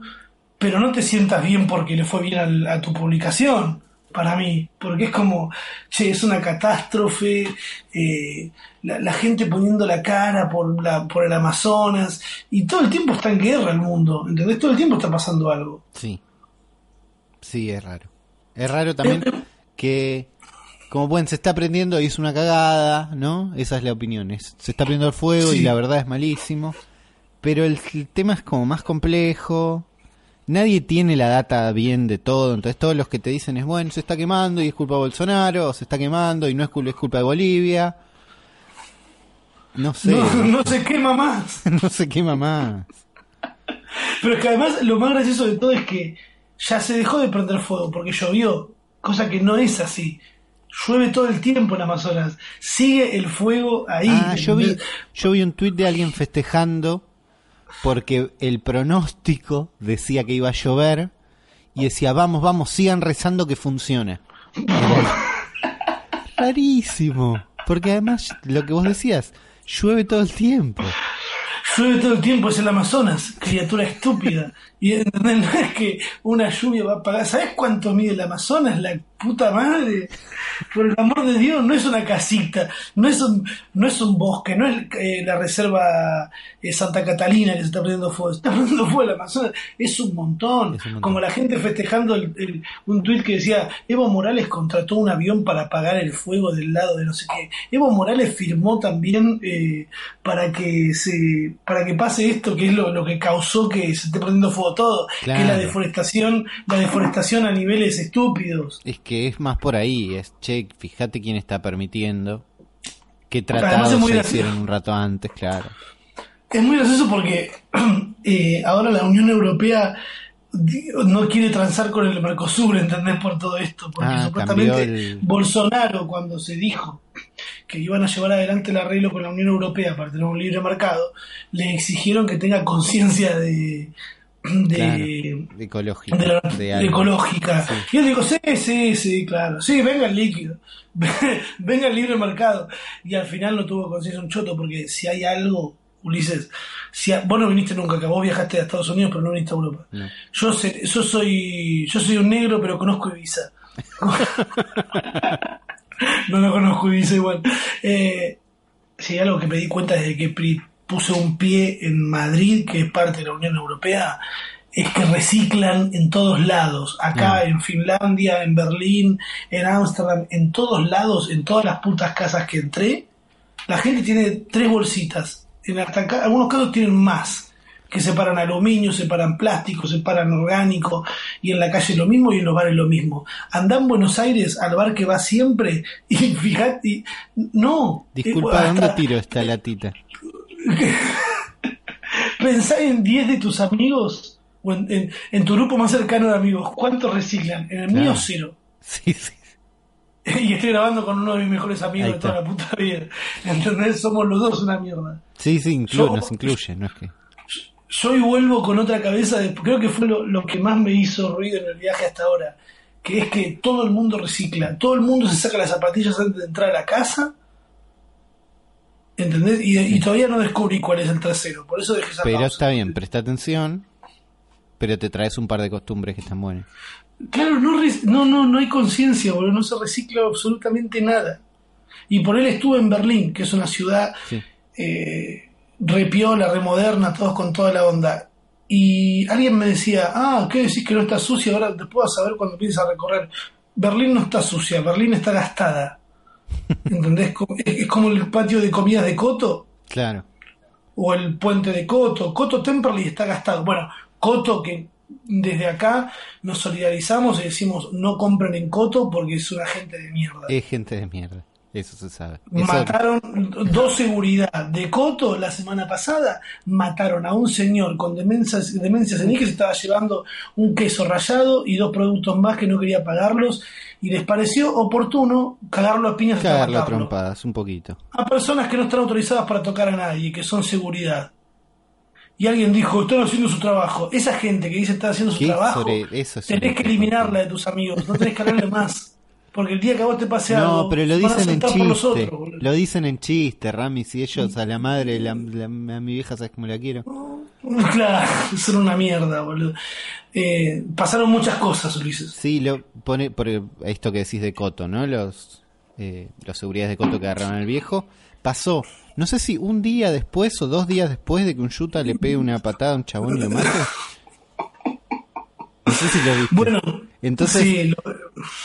pero no te sientas bien porque le fue bien al- a tu publicación, para mí, porque es como, che, es una catástrofe, eh, la, la gente poniendo la cara por, la, por el Amazonas, y todo el tiempo está en guerra el mundo, ¿entendés? Todo el tiempo está pasando algo. Sí. Sí, es raro. Es raro también que, como bueno, se está prendiendo y es una cagada, ¿no? Esa es la opinión. es- se está prendiendo el fuego y la verdad es malísimo. Pero el, el tema es como más complejo. Nadie tiene la data bien de todo. Entonces todos los que te dicen es, bueno, se está quemando y es culpa de Bolsonaro, o se está quemando y no es culpa, es culpa de Bolivia. No sé, No, no se quema más. no se quema más. Pero es que además lo más gracioso de todo es que ya se dejó de prender fuego porque llovió, cosa que no es así. Llueve todo el tiempo en Amazonas. Sigue el fuego ahí. Ah, yo vi, yo vi un tuit de alguien festejando porque el pronóstico decía que iba a llover y decía, vamos, vamos, sigan rezando que funciona. Rarísimo, porque además lo que vos decías, llueve todo el tiempo. Llueve todo el tiempo, es el Amazonas, criatura estúpida. Y no es que una lluvia va a pagar. ¿Sabes cuánto mide el Amazonas? La puta madre. Por el amor de Dios, no es una casita, no es un, no es un bosque, no es eh, la reserva eh, Santa Catalina que se está prendiendo fuego. Se está prendiendo fuego el Amazonas. Es un montón. Es un montón. Como la gente festejando el- el- un tuit que decía: Evo Morales contrató un avión para apagar el fuego del lado de no sé qué. Evo Morales firmó también eh, para que se para que pase esto que es lo, lo que causó que se esté prendiendo fuego todo, que es la deforestación, la deforestación a niveles estúpidos. Es que es más por ahí, es, che, fíjate quién está permitiendo. ¿Qué Además tratados se gracioso. hicieron un rato antes? Claro. Es muy gracioso porque eh, ahora la Unión Europea no quiere transar con el Mercosur, ¿entendés? Por todo esto, porque Ah, supuestamente el- Bolsonaro cuando se dijo que iban a llevar adelante el arreglo con la Unión Europea para tener un libre mercado, le exigieron que tenga conciencia de, de, Claro, ecológico. de la- de algo. ecológica. Sí. Y yo digo, sí, sí, sí, claro. Sí, venga el líquido. venga el libre mercado. Y al final no tuvo conciencia un choto, porque si hay algo, Ulises, si a- vos no viniste nunca acá, vos viajaste a Estados Unidos, pero no viniste a Europa. No. Yo, sé, yo soy yo soy un negro, pero conozco Ibiza. no lo conozco Ibiza igual. Eh, si hay algo que me di cuenta desde que puse un pie en Madrid, que es parte de la Unión Europea, es que reciclan en todos lados. Acá, Mm. en Finlandia, en Berlín, en Ámsterdam, en todos lados, en todas las putas casas que entré, la gente tiene tres bolsitas. En hasta acá, algunos casos tienen más que separan aluminio, separan plástico, separan orgánico, y en la calle lo mismo y en los bares lo mismo. Andá en Buenos Aires al bar que va siempre y fíjate, no. Disculpa, Eh, ¿dónde hasta- tiro esta latita? Pensá en 10 de tus amigos o en, en- en tu grupo más cercano de amigos. ¿Cuántos reciclan? En el Claro. mío, cero. Sí, sí. y estoy grabando con uno de mis mejores amigos de toda la puta vida. ¿Entendés? Somos los dos una mierda. Sí, sí, inclu- Yo- nos incluye, no es que... Yo hoy vuelvo con otra cabeza, de, creo que fue lo, lo que más me hizo ruido en el viaje hasta ahora, que es que todo el mundo recicla, todo el mundo se saca las zapatillas antes de entrar a la casa, ¿entendés? Y, y todavía no descubrí cuál es el trasero, por eso dejé esa Pero pausa. está bien, presta atención, pero te traes un par de costumbres que están buenas. Claro, no, no, no, no hay conciencia, boludo, no se recicla absolutamente nada. Y por él estuve en Berlín, que es una ciudad Sí. eh, repiola, remoderna, todos con toda la onda. Y alguien me decía, ah, ¿qué decís que no está sucia? Ahora después vas a ver cuando empieces a recorrer. Berlín no está sucia, Berlín está gastada. ¿Entendés? Es como el patio de comidas de Coto Claro. o el puente de Coto. Coto Temperley está gastado. Bueno, Coto que desde acá nos solidarizamos y decimos no compren en Coto porque es una gente de mierda. Es gente de mierda. Eso se sabe. Eso- Mataron dos seguridad de Coto la semana pasada, mataron a un señor con demencia, demencia senil que se estaba llevando un queso rallado y dos productos más que no quería pagarlos y les pareció oportuno cagarlo a piñas hasta Cagarla a trompadas, un poquito. A personas que no están autorizadas para tocar a nadie, que son seguridad. Y alguien dijo, están haciendo su trabajo. Esa gente que dice están haciendo su ¿Qué trabajo, sobre eso es tenés que eliminarla de tus amigos, no tenés que hablarle más. Porque el día que a vos te pase algo, No, pero lo dicen en chiste. otros. Lo dicen en chiste, Rami. Si ellos a la madre, la, la- a mi vieja, ¿sabes cómo la quiero? Claro, son una mierda, boludo. Eh, pasaron muchas cosas, Ulises. Sí, lo pone por esto que decís de Coto, ¿no? Los, eh, los seguridades de Coto que agarraron al viejo. Pasó, no sé si un día después o dos días después de que un yuta le pegue una patada a un chabón y lo mate. No sé si lo viste. Bueno, Entonces, sí, lo-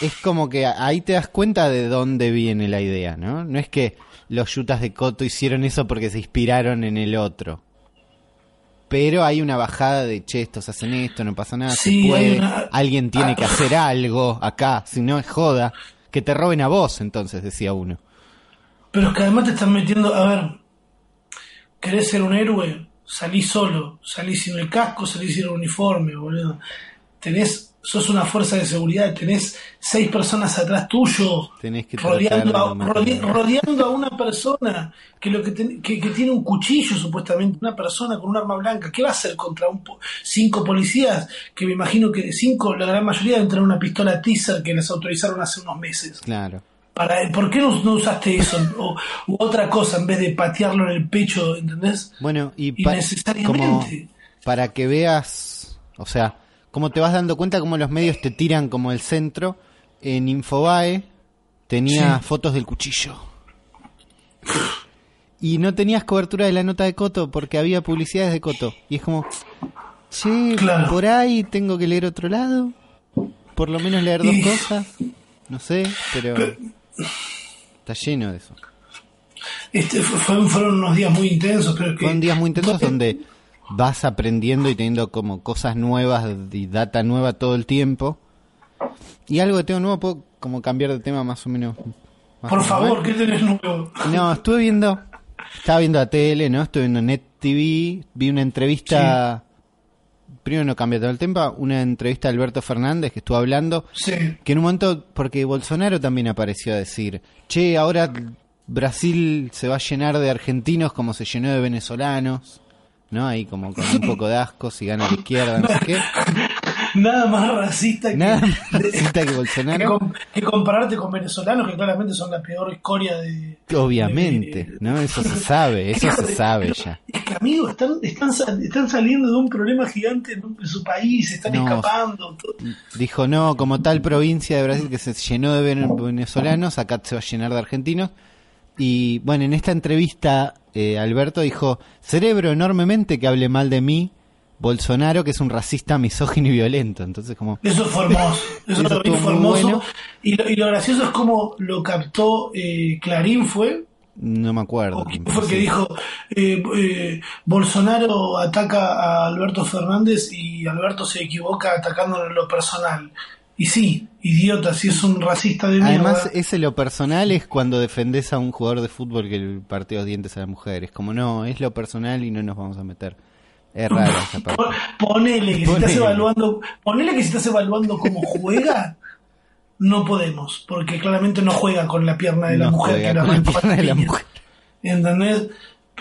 es como que ahí te das cuenta de dónde viene la idea, ¿no? No es que los yutas de Coto hicieron eso porque se inspiraron en el otro. Pero hay una bajada de, che, estos hacen esto, no pasa nada, Sí, se puede, una- alguien tiene Ah. que hacer algo acá, si no es joda. Que te roben a vos, entonces, decía uno. Pero es que además te están metiendo, a ver, ¿querés ser un héroe? Salí solo, salí sin el casco, salí sin el uniforme, boludo. Tenés, sos una fuerza de seguridad, tenés seis personas atrás tuyo, Tenés que tratar rodeando de a, rode- rodeando a una persona que lo que, ten- que, que tiene un cuchillo supuestamente, una persona con un arma blanca, ¿qué va a hacer contra un cinco policías? Que me imagino que cinco, la gran mayoría deben tener una pistola teaser que les autorizaron hace unos meses. Claro. Para, ¿Por qué no, no usaste eso? O, u otra cosa en vez de patearlo en el pecho, ¿entendés? Bueno, y, pa- como para que veas, o sea, como te vas dando cuenta como los medios te tiran como el centro, en Infobae tenía Sí. fotos del cuchillo. Y no tenías cobertura de la nota de Coto porque había publicidades de Coto. Y es como, che, Claro. por ahí tengo que leer otro lado. Por lo menos leer dos Y- cosas. No sé, pero está lleno de eso. Este, fue- fueron, fueron unos días muy intensos, pero es que... Fueron días muy intensos donde vas aprendiendo y teniendo como cosas nuevas y data nueva todo el tiempo. Y algo que tengo nuevo, puedo como cambiar de tema más o menos. más Por favor, ¿qué tenés nuevo? No, estuve viendo, estaba viendo la tele, ¿no? Estuve viendo Net TV, vi una entrevista, primero no cambia todo el tema, una entrevista de Alberto Fernández que estuvo hablando Sí, que en un momento, porque Bolsonaro también apareció a decir, che, ahora Brasil se va a llenar de argentinos como se llenó de venezolanos, ¿no? Ahí como con un poco de asco, si gana la izquierda, no sé qué. nada más racista que, Nada más de- racista que que, Bolsonaro. com- que compararte con venezolanos que claramente son la peor escoria de... Obviamente, de- ¿no? Eso se sabe, eso se sabe ya. Es que, amigos, están, están, están saliendo de un problema gigante en, un- en su país, están No. escapando. todo. Dijo, no, como tal provincia de Brasil que se llenó de vene- venezolanos, acá se va a llenar de argentinos. Y bueno, en esta entrevista, eh, Alberto dijo, cerebro enormemente que hable mal de mí, Bolsonaro, que es un racista, misógino y violento. Entonces, como, Eso fue hermoso. Eso, Eso muy hermoso. bueno. Y, lo, y lo gracioso es como lo captó eh, Clarín, fue. no me acuerdo. ¿O quién quién fue fue, que sí. dijo eh, eh, Bolsonaro ataca a Alberto Fernández y Alberto se equivoca atacándolo en lo personal? Y sí, idiota, si es un racista de mierda. Además, ese lo personal es cuando defendés a un jugador de fútbol que le partió dientes a la mujer. Es como, no, es lo personal y no nos vamos a meter. Es raro esa parte. Pon- Ponele que si Ponele. estás evaluando, ponele que si estás evaluando cómo juega, no podemos, porque claramente no juega con la pierna de la No mujer que la con la pierna de la mujer. ¿Entendés?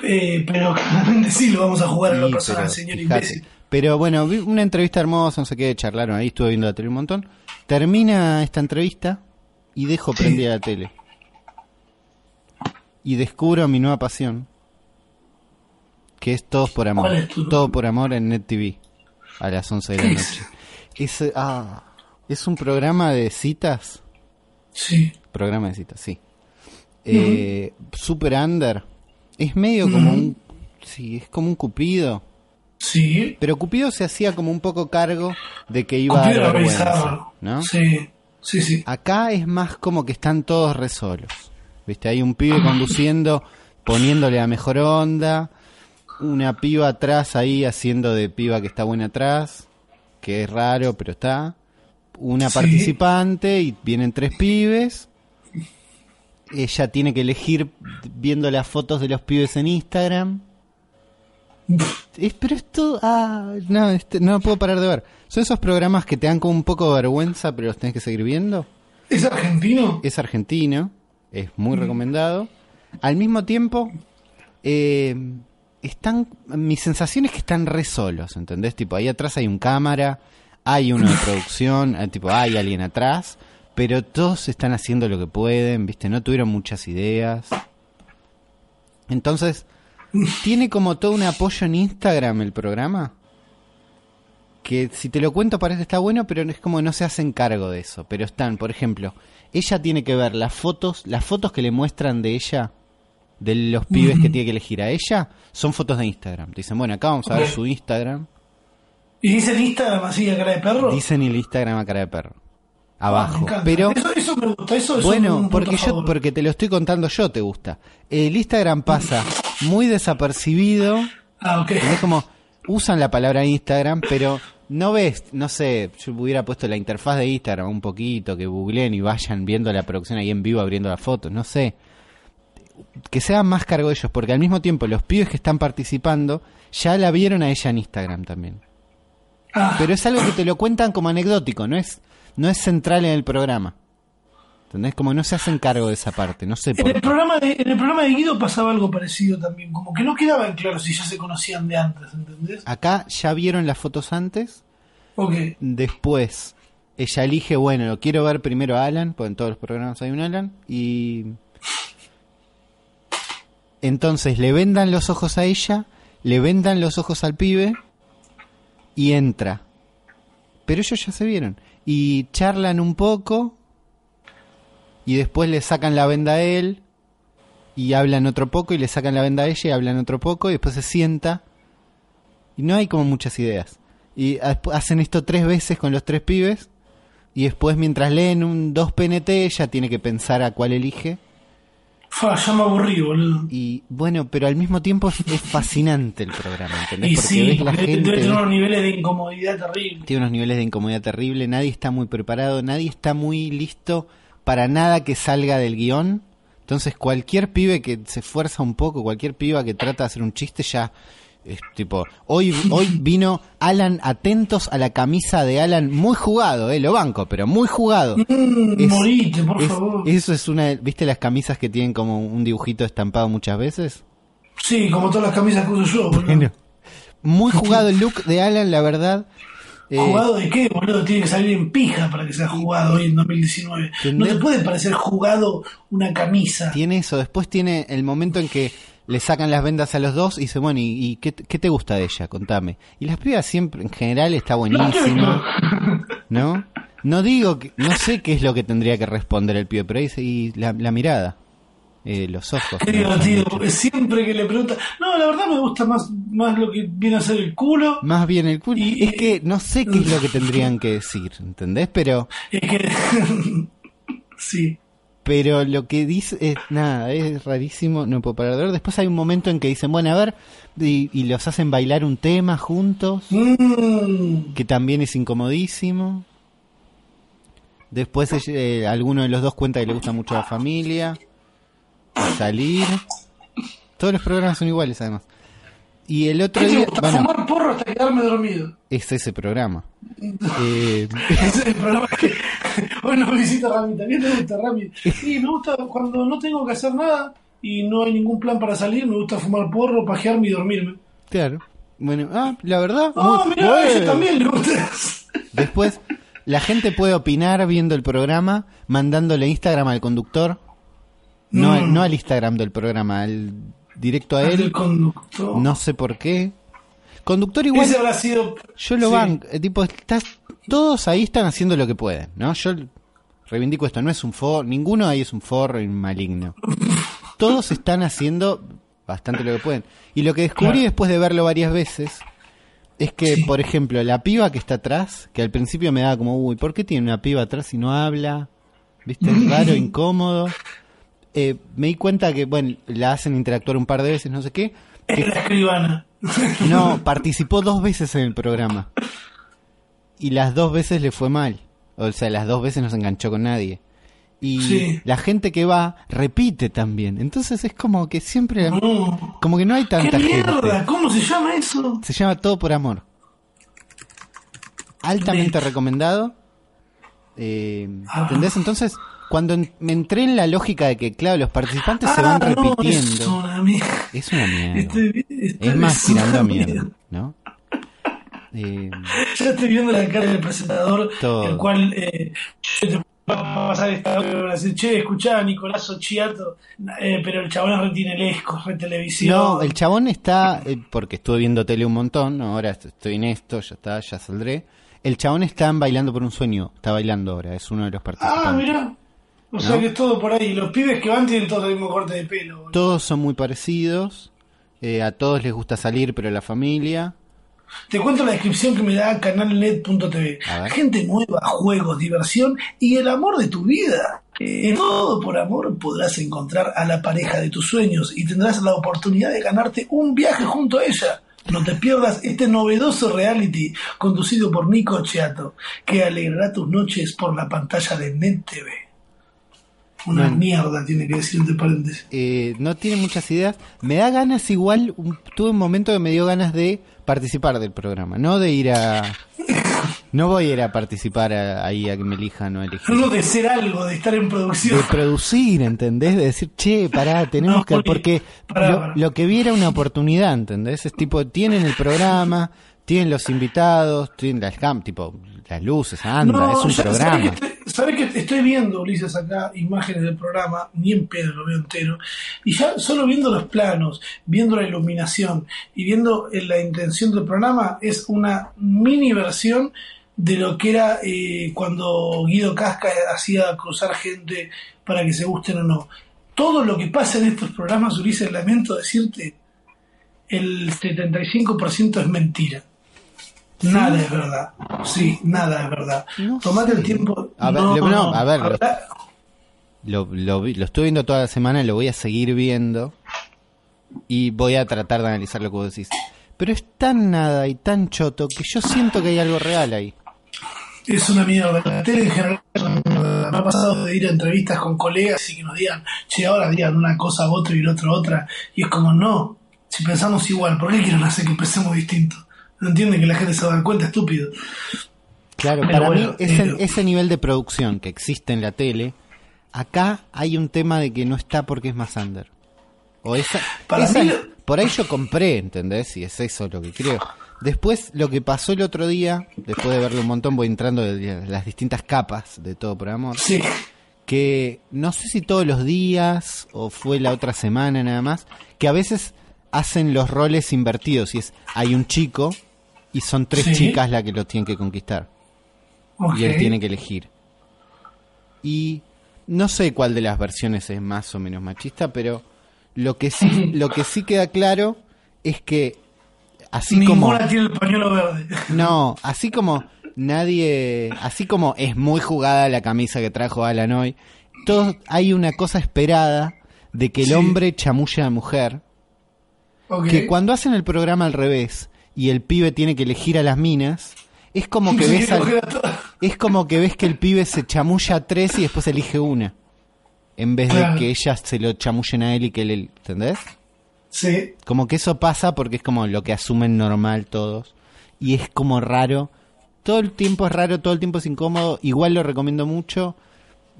Eh, pero claramente sí lo vamos a jugar en lo Sí, personal, pero señor fíjate. imbécil. Pero bueno, vi una entrevista hermosa, no sé qué, charlaron ahí, estuve viendo la tele un montón. Termina esta entrevista y dejo prendida la tele. Y descubro mi nueva pasión, que es Todos por Amor. ¿Cuál es tu- Todo por Amor en Net TV, a las 11 de la ¿Qué noche. es? Es, ah, es un programa de citas, Sí. programa de citas, sí. Eh, Super Under. Es medio como un... Sí, es como un cupido. Sí. Pero Cupido se hacía como un poco cargo de que iba Cupido a dar vergüenza. ¿no? Sí, sí, sí. Acá es más como que están todos re solos. ¿Viste? Hay un pibe conduciendo, poniéndole la mejor onda, una piba atrás ahí haciendo de piba que está buena atrás, que es raro, pero está. Una Sí. participante y vienen tres pibes. Ella tiene que elegir viendo las fotos de los pibes en Instagram. Es, pero esto, ah, no, este, no puedo parar de ver. Son esos programas que te dan como un poco de vergüenza, pero los tenés que seguir viendo. ¿Es argentino? Es argentino, es muy recomendado. Al mismo tiempo, eh, están, mi sensación es que están re solos, ¿entendés? Tipo, ahí atrás hay un cámara, hay uno de producción, eh, tipo, hay alguien atrás, pero todos están haciendo lo que pueden, ¿viste? No tuvieron muchas ideas. Entonces, tiene como todo un apoyo en Instagram el programa. Que si te lo cuento parece que está bueno, pero es como no se hacen cargo de eso. Pero están, por ejemplo, ella tiene que ver las fotos, las fotos que le muestran de ella, de los pibes que tiene que elegir a ella, son fotos de Instagram. Dicen, bueno, acá vamos a ver su Instagram. ¿Y dice el Instagram así a cara de perro? Dicen el Instagram a cara de perro. abajo. Me encanta. Pero eso, eso me gusta, eso bueno, porque yo favor. porque te lo estoy contando yo te gusta. El Instagram pasa muy desapercibido. Ah, ok. Es como usan la palabra Instagram, pero no ves, no sé, yo hubiera puesto la interfaz de Instagram un poquito, que googleen y vayan viendo la producción ahí en vivo abriendo las fotos, no sé. Que se hagan más cargo ellos, porque al mismo tiempo los pibes que están participando ya la vieron a ella en Instagram también. Ah, Pero es algo que te lo cuentan como anecdótico, no es, no es central en el programa. ¿Entendés? Como no se hacen cargo de esa parte, no sé en por el qué. programa de, en el programa de Guido pasaba algo parecido también, como que no quedaban claros si ya se conocían de antes, ¿entendés? Acá ya vieron las fotos antes, Ok. después ella elige, bueno, lo quiero ver primero a Alan, porque en todos los programas hay un Alan, y entonces le vendan los ojos a ella, le vendan los ojos al pibe y entra. Pero ellos ya se vieron y charlan un poco y después le sacan la venda a él y hablan otro poco y le sacan la venda a ella y hablan otro poco y después se sienta y no hay como muchas ideas. Y hacen esto tres veces con los tres pibes y después mientras leen un dos PNT ella tiene que pensar a cuál elige Fa, ya me aburrí, boludo. y bueno, pero al mismo tiempo es, fascinante el programa, ¿entendés? Y Porque sí, ves la gente, debe tener unos niveles de incomodidad terribles. tiene unos niveles de incomodidad terrible, nadie está muy preparado, nadie está muy listo para nada que salga del guion. Entonces cualquier pibe que se esfuerza un poco, cualquier piba que trata de hacer un chiste ya es tipo, hoy hoy vino Alan atentos a la camisa de Alan muy jugado, eh, lo banco, pero muy jugado. Mm, Es- morite, por es- favor. eso es una, ¿viste las camisas que tienen como un dibujito estampado muchas veces? Sí, como todas las camisas que uso yo. Bueno, muy jugado el look de Alan, la verdad. Eh, ¿Jugado de qué, boludo? Tiene que salir en pija para que sea jugado hoy en 2019. No te puede parecer jugado una camisa. Tiene eso. Después tiene el momento en que le sacan las vendas a los dos y dice, bueno, ¿y, y qué, qué te gusta de ella? Contame. Y las pibas siempre, en general, está buenísimo, ¿no? No digo, que, no sé qué es lo que tendría que responder el pibe, pero ahí dice, y la, la mirada, eh, los ojos. Qué divertido, porque siempre que le pregunta. No, la verdad me gusta más, más lo que viene a ser el culo. Más bien el culo. Y- Es que no sé qué es lo que tendrían que decir, ¿entendés? Pero... Es que. sí. Pero lo que dice es nada, es rarísimo, no puedo parar de ver. Después hay un momento en que dicen, bueno, a ver, y, y los hacen bailar un tema juntos, Mm. que también es incomodísimo. Después eh, alguno de los dos cuenta que le gusta mucho la familia, salir. Todos los programas son iguales, además. Y el otro ¿Qué te día, gusta? bueno, Fumar porro hasta quedarme dormido. es ese programa. Eh, es el programa que hoy nos visita Ramita. ¿Qué te gusta, Rami? Sí, me gusta cuando no tengo que hacer nada y no hay ningún plan para salir, me gusta fumar porro, pajearme y dormirme. claro. Bueno, ah, la verdad. Ah, muy- mira, a también le gusta. Después, la gente puede opinar viendo el programa, mandándole Instagram al conductor. No, al- Mm. no al Instagram del programa, al directo a El él. conductor. No sé por qué. Conductor igual, Ese habrá sido. yo lo sí. banco. eh, Tipo, estás, todos ahí están haciendo lo que pueden, ¿no? Yo reivindico esto, no es un forro, ninguno ahí es un forro maligno. Todos están haciendo bastante lo que pueden. Y lo que descubrí Claro. después de verlo varias veces es que, Sí. por ejemplo, la piba que está atrás, que al principio me daba como, uy, ¿por qué tiene una piba atrás y no habla? ¿Viste? Raro, incómodo. Eh, me di cuenta que, bueno, la hacen interactuar un par de veces, no sé qué. Es la escribana. no, participó dos veces en el programa. Y las dos veces le fue mal. O sea, las dos veces no se enganchó con nadie. Y Sí. la gente que va repite también. Entonces es como que siempre... No. Como que no hay ¿Qué tanta mierda? gente. ¿Cómo se llama eso? Se llama Todo por Amor. Altamente recomendado. Eh, Ah. ¿Entendés? Entonces, cuando en- me entré en la lógica de que, claro, los participantes se van Ah, no, repitiendo. es una mierda. Es una mierda. Estoy- estoy- Es más tirando a mierda, ¿no? Eh, Ya estoy viendo la cara del presentador, Todo. el cual eh, va a pasar esta hora y van a decir, che, escuchá, Nicolás Ochiato, eh, pero el chabón es re tinelesco, re televisión. no, el chabón está, eh, porque estuve viendo tele un montón, ahora est- estoy en esto, ya está, ya saldré. El chabón está en Bailando por un Sueño, está bailando ahora, es uno de los participantes. Ah, mirá. O sea que es todo por ahí. Los pibes que van tienen todos el mismo corte de pelo. boludo. Todos son muy parecidos, eh, a todos les gusta salir, pero la familia. Te cuento la descripción que me da ver. Gente nueva, juegos, diversión y el amor de tu vida. En todo por amor podrás encontrar a la pareja de tus sueños y tendrás la oportunidad de ganarte un viaje junto a ella. No te pierdas este novedoso reality conducido por Nico Cheato, que alegrará tus noches por la pantalla de Net TV. Una mierda tiene que decir entre paréntesis. Eh, no tiene muchas ideas. Me da ganas igual, tuve un momento que me dio ganas de participar del programa, no de ir a... No voy a ir a participar a- ahí a que me elijan o elegir. Solo de ser algo, de estar en De producción. producir, ¿entendés? De decir, che, pará, tenemos No, que... Porque pará, lo, pará. lo que vi era una oportunidad, ¿entendés? Es tipo, tienen el programa, tienen los invitados, tienen las cam, tipo, las luces, anda, es un ya- programa. ¿sabés que, estoy, sabés que estoy viendo, Ulises, acá imágenes del programa, ni en pedo lo veo entero, y ya solo viendo los planos, viendo la iluminación y viendo eh, la intención del programa, es una mini versión de lo que era eh, cuando Guido Casca hacía cruzar gente para que se gusten o no. Todo lo que pasa en estos programas, Ulises, lamento decirte, el 75% es mentira. Nada es verdad. Sí, nada es verdad. No Tomate sé. el tiempo. A ver, le- no, a ver, lo- Lo, lo, vi- lo estuve viendo toda la semana, lo voy a seguir viendo y voy a tratar de analizar lo que vos decís. Pero es tan nada y tan choto que yo siento que hay algo real ahí. Es una mierda. La tele en general es una mierda. Me ha pasado de ir a entrevistas con colegas y que nos digan, che, ahora digan una cosa otra y el otro otra. Y es como, no, si pensamos igual, ¿por qué quieren hacer que pensemos distinto? No entienden que la gente se va a dar cuenta, estúpido. Claro, Pero para bueno, mí ese, eh, ese nivel de producción que existe en la tele, acá hay un tema de que no está porque es más under. O esa, Para esa- mí- por ahí yo compré, ¿entendés? Y es eso lo que creo. Después, lo que pasó el otro día, después de verlo un montón, voy entrando de las distintas capas de todo por amor. Sí, que no sé si todos los días o fue la otra semana nada más, que a veces hacen los roles invertidos y es hay un chico y son tres Sí. chicas las que lo tienen que conquistar y él tiene que elegir. Y no sé cuál de las versiones es más o menos machista, pero lo que sí lo que sí queda claro es que así como Ninguna tiene el pañuelo verde. no, así como nadie, así como es muy jugada la camisa que trajo Alan hoy, hay una cosa esperada de que el Sí. hombre chamulla a la mujer, que cuando hacen el programa al revés y el pibe tiene que elegir a las minas, es como que ves al- es como que ves que el pibe se chamulla a tres y después elige una. En vez de que ellas se lo chamullen a él y que él, ¿entendés? Sí, Como que eso pasa porque es como lo que asumen normal todos. Y es como raro. Todo el tiempo es raro, todo el tiempo es incómodo. Igual lo recomiendo mucho.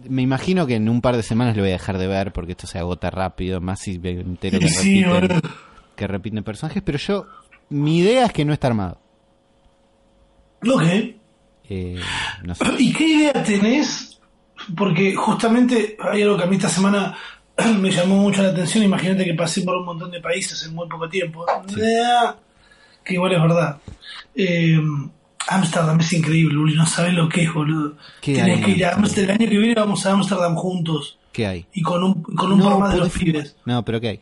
Me imagino que en un par de semanas lo voy a dejar de ver porque esto se agota rápido. Más si me entero que, Sí, repiten, que repiten personajes. Pero yo, mi idea es que no está armado. ok. Eh, no sé. ¿Y qué idea tenés? Porque justamente hay algo que a mí esta semana me llamó mucho la atención. Imagínate que pasé por un montón de países en muy poco tiempo. Que igual es verdad. Eh, Ámsterdam es increíble, Uli. No sabes lo que es, boludo. ¿Qué Tienes hay que ir a en Ámsterdam. El año que viene vamos a Ámsterdam juntos. ¿Qué hay? Y con un, con un par más de podés los fumar. pibes. No, pero ¿qué hay?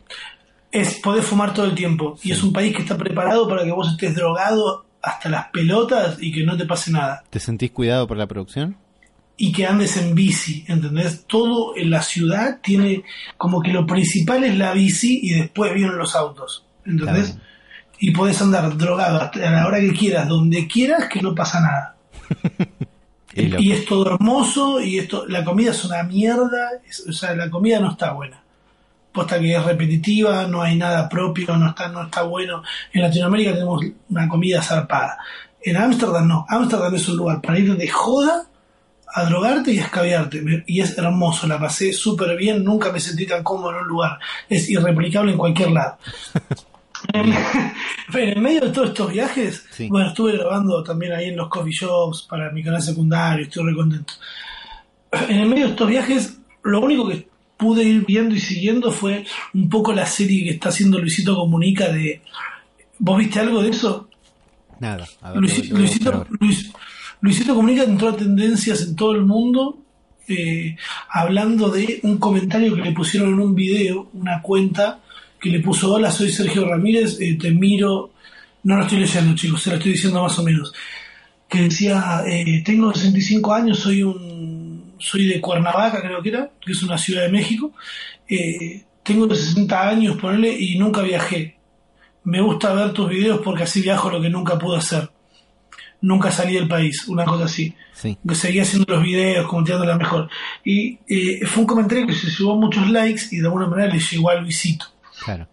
Es poder fumar todo el tiempo. Y es un país que está preparado para que vos estés drogado hasta las pelotas y que no te pase nada. ¿Te sentís cuidado por la producción? Y que andes en bici, ¿entendés? Todo en la ciudad tiene como que lo principal es la bici y después vienen los autos, ¿entendés? Claro. Y podés andar drogado a la hora que quieras, donde quieras, que no pasa nada. Y y es todo hermoso y esto, la comida es una mierda, es- o sea, la comida no está buena. Posta que es repetitiva, no hay nada propio, no está, no está bueno. En Latinoamérica tenemos una comida zarpada. En Ámsterdam no. Ámsterdam es un lugar para ir de joda a drogarte y a escabiarte. Me- Y es hermoso, la pasé súper bien, nunca me sentí tan cómodo en un lugar. Es irreplicable en cualquier lado. en, en el medio de todos estos viajes, Sí. bueno, estuve grabando también ahí en los coffee shops para mi canal secundario, estoy re contento. En el medio de estos viajes, lo único que pude ir viendo y siguiendo fue un poco la serie que está haciendo Luisito Comunica de... ¿Vos viste algo de eso? Nada. A ver, lo Luisito. Luis- Luisito Comunica entró a tendencias en todo el mundo eh, hablando de un comentario que le pusieron en un video, una cuenta que le puso, hola, soy Sergio Ramírez, eh, te miro No lo estoy leyendo, chicos, se lo estoy diciendo más o menos. Que decía, eh, tengo 65 años, soy un soy de Cuernavaca, creo que era, que es una ciudad de México. Eh, tengo 60 años, ponele, y nunca viajé. Me gusta ver tus videos porque así viajo lo que nunca pude hacer. Nunca salí del país, una cosa así. Sí. Que seguía haciendo los videos, comentando la mejor. Y eh, fue un comentario que se subió muchos likes y de alguna manera le llegó a Luisito. Claro.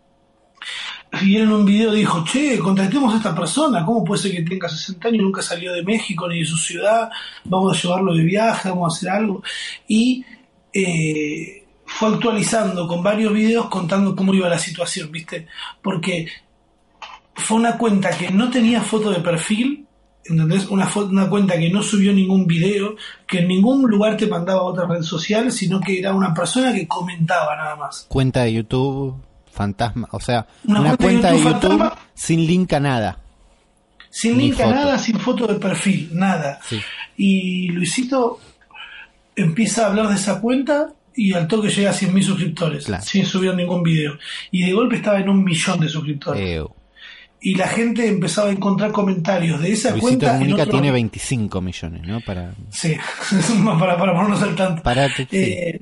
Y él en un video dijo, che, contactemos a esta persona, ¿cómo puede ser que tenga 60 años y nunca salió de México ni de su ciudad? Vamos a llevarlo de viaje, vamos a hacer algo. Y eh, fue actualizando con varios videos contando cómo iba la situación, ¿viste? Porque fue una cuenta que no tenía foto de perfil, ¿entendés? Una, una cuenta que no subió ningún video, que en ningún lugar te mandaba a otra red social, sino que era una persona que comentaba nada más. Cuenta de YouTube, fantasma, o sea, Una una, cuenta de cuenta de YouTube YouTube fantasma. sin link a nada. Sin Ni link a nada, sin foto de perfil, nada. Sí. Y Luisito empieza a hablar de esa cuenta y al toque llega a 100.000 suscriptores, Claro. sin subir ningún video. Y de golpe estaba en un millón de suscriptores. Eh, y la gente empezaba a encontrar comentarios de esa Luisito cuenta en Comunica otro- tiene 25 millones, ¿no? Para, Sí, para, para ponernos al tanto. sí. Eh,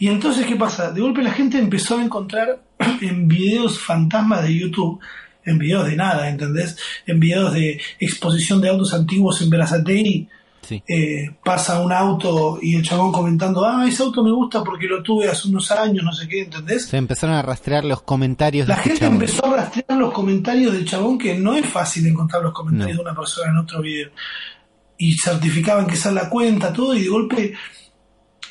y entonces, ¿qué pasa? De golpe la gente empezó a encontrar en videos fantasmas de YouTube, en videos de nada, ¿entendés? En videos de exposición de autos antiguos en Berazategui, sí. eh, pasa un auto y el chabón comentando, ah, ese auto me gusta porque lo tuve hace unos años, no sé qué, ¿entendés? Se empezaron a rastrear los comentarios La este gente chabón. empezó a rastrear los comentarios del chabón, que no es fácil encontrar los comentarios No. de una persona en otro video. Y certificaban que esa es la cuenta, todo, y de golpe,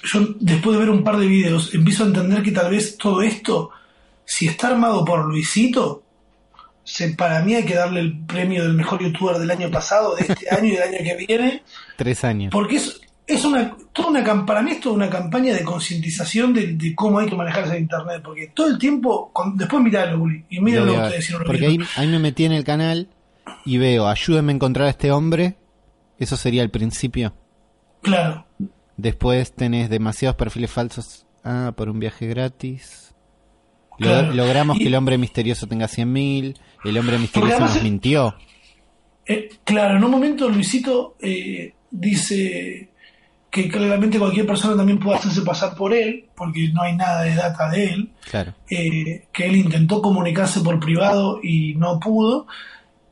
yo después de ver un par de videos, empiezo a entender que tal vez todo esto, si está armado por Luisito, se, para mí hay que darle el premio del mejor youtuber del año pasado, de este año y del año que viene, Tres años. porque es, es una, toda una para mí es toda una campaña de concientización de, de cómo hay que manejarse en internet, porque todo el tiempo, con- después miralo, Uli, y Lo mírenlo voy a ver. ustedes si no lo Porque ahí, ahí me metí en el canal y veo, ayúdenme a encontrar a este hombre. Eso sería el principio. Claro, Después tenés demasiados perfiles falsos. Ah, por un viaje gratis. Claro. Logramos Y- que el hombre misterioso tenga 100.000. El hombre misterioso nos es- mintió. Eh, claro, en un momento Luisito eh, dice que claramente cualquier persona también puede hacerse pasar por él, porque no hay nada de data de él, Claro. eh, que él intentó comunicarse por privado y no pudo,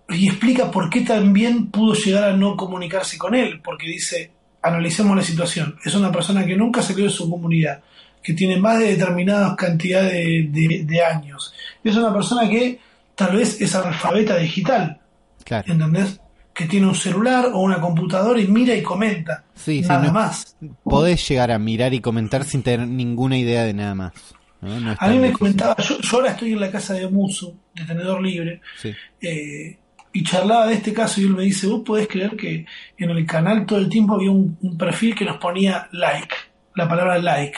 y explica por qué también pudo llegar a no comunicarse con él, porque dice, analicemos la situación, es una persona que nunca salió de su comunidad, que tiene más de determinadas cantidades de, de- de años, es una persona que tal vez es analfabeta digital, Claro. ¿entendés? Que tiene un celular o una computadora y mira y comenta, Sí, sí, nada no- más. Podés llegar a mirar y comentar sin tener ninguna idea de nada más. ¿no? A mí me difícil. comentaba, yo, yo ahora estoy en la casa de Muso, de Tenedor Libre, Sí. eh, y charlaba de este caso y él me dice, vos podés creer que en el canal todo el tiempo había un, un perfil que nos ponía like, la palabra like,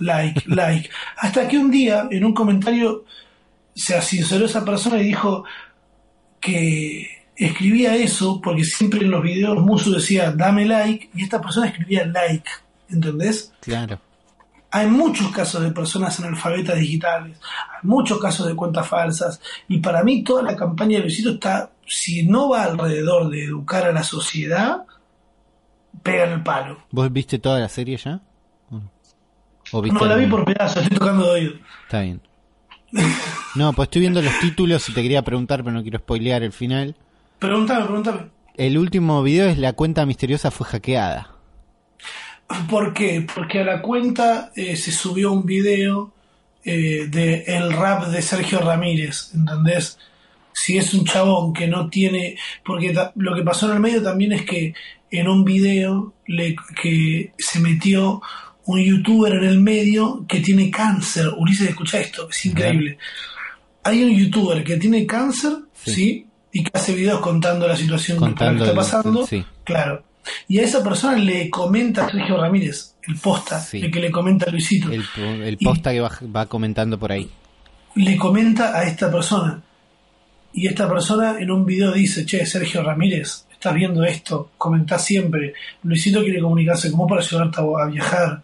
like, like, hasta que un día en un comentario se asinceró esa persona y dijo que escribía eso porque siempre en los videos Muso decía dame like y esta persona escribía like, ¿entendés? Claro. Hay muchos casos de personas analfabetas digitales, hay muchos casos de cuentas falsas, y para mí toda la campaña de Luisito está, si no va alrededor de educar a la sociedad, pega en el palo. ¿Vos viste toda la serie ya? ¿O no? ¿O viste No la vi por pedazos, estoy tocando de oído. Está bien. No, pues estoy viendo los títulos y te quería preguntar, pero no quiero spoilear el final. Pregúntame, pregúntame. El último video es la cuenta misteriosa fue hackeada. ¿Por qué? Porque a la cuenta eh, se subió un video eh, de el rap de Sergio Ramírez, ¿entendés? Si es un chabón que no tiene... Porque lo que pasó en el medio también es que en un video le, que se metió un youtuber en el medio que tiene cáncer. Ulises, escucha esto, es increíble. Hay un youtuber que tiene cáncer, Sí. ¿sí? Y que hace videos contando la situación Contando que está el- pasando. sí. Claro. Y a esa persona le comenta a Sergio Ramírez, el posta, Sí. el que le comenta a Luisito. El, Y- posta que va, va comentando por ahí. Le comenta a esta persona. Y esta persona en un video dice, che, Sergio Ramírez, estás viendo esto, comentá siempre. Luisito quiere comunicarse como para ayudarte a, a viajar.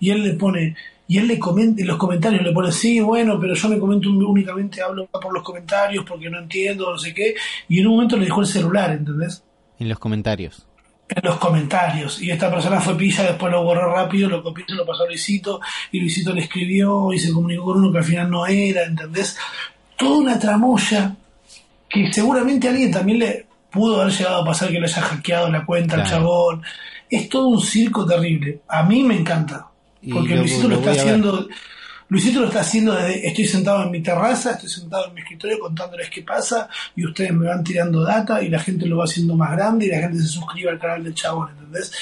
Y él le pone, y él le comenta, en los comentarios le pone, sí, bueno, pero yo me comento únicamente, hablo por los comentarios porque no entiendo, no sé qué, y en un momento le dejó el celular, ¿entendés? En los comentarios. En los comentarios, y esta persona fue pilla, después lo borró rápido, lo copió, se lo pasó a Luisito, y Luisito le escribió y se comunicó con uno que al final no era, ¿entendés? Toda una tramoya que seguramente alguien también le pudo haber llegado a pasar que le haya hackeado la cuenta al chabón. Es todo un circo terrible. A mí me encanta. Porque Luisito lo, está haciendo. Luisito lo está haciendo desde. Estoy sentado en mi terraza, estoy sentado en mi escritorio contándoles qué pasa y ustedes me van tirando data y la gente lo va haciendo más grande y la gente se suscribe al canal del chabón, ¿entendés?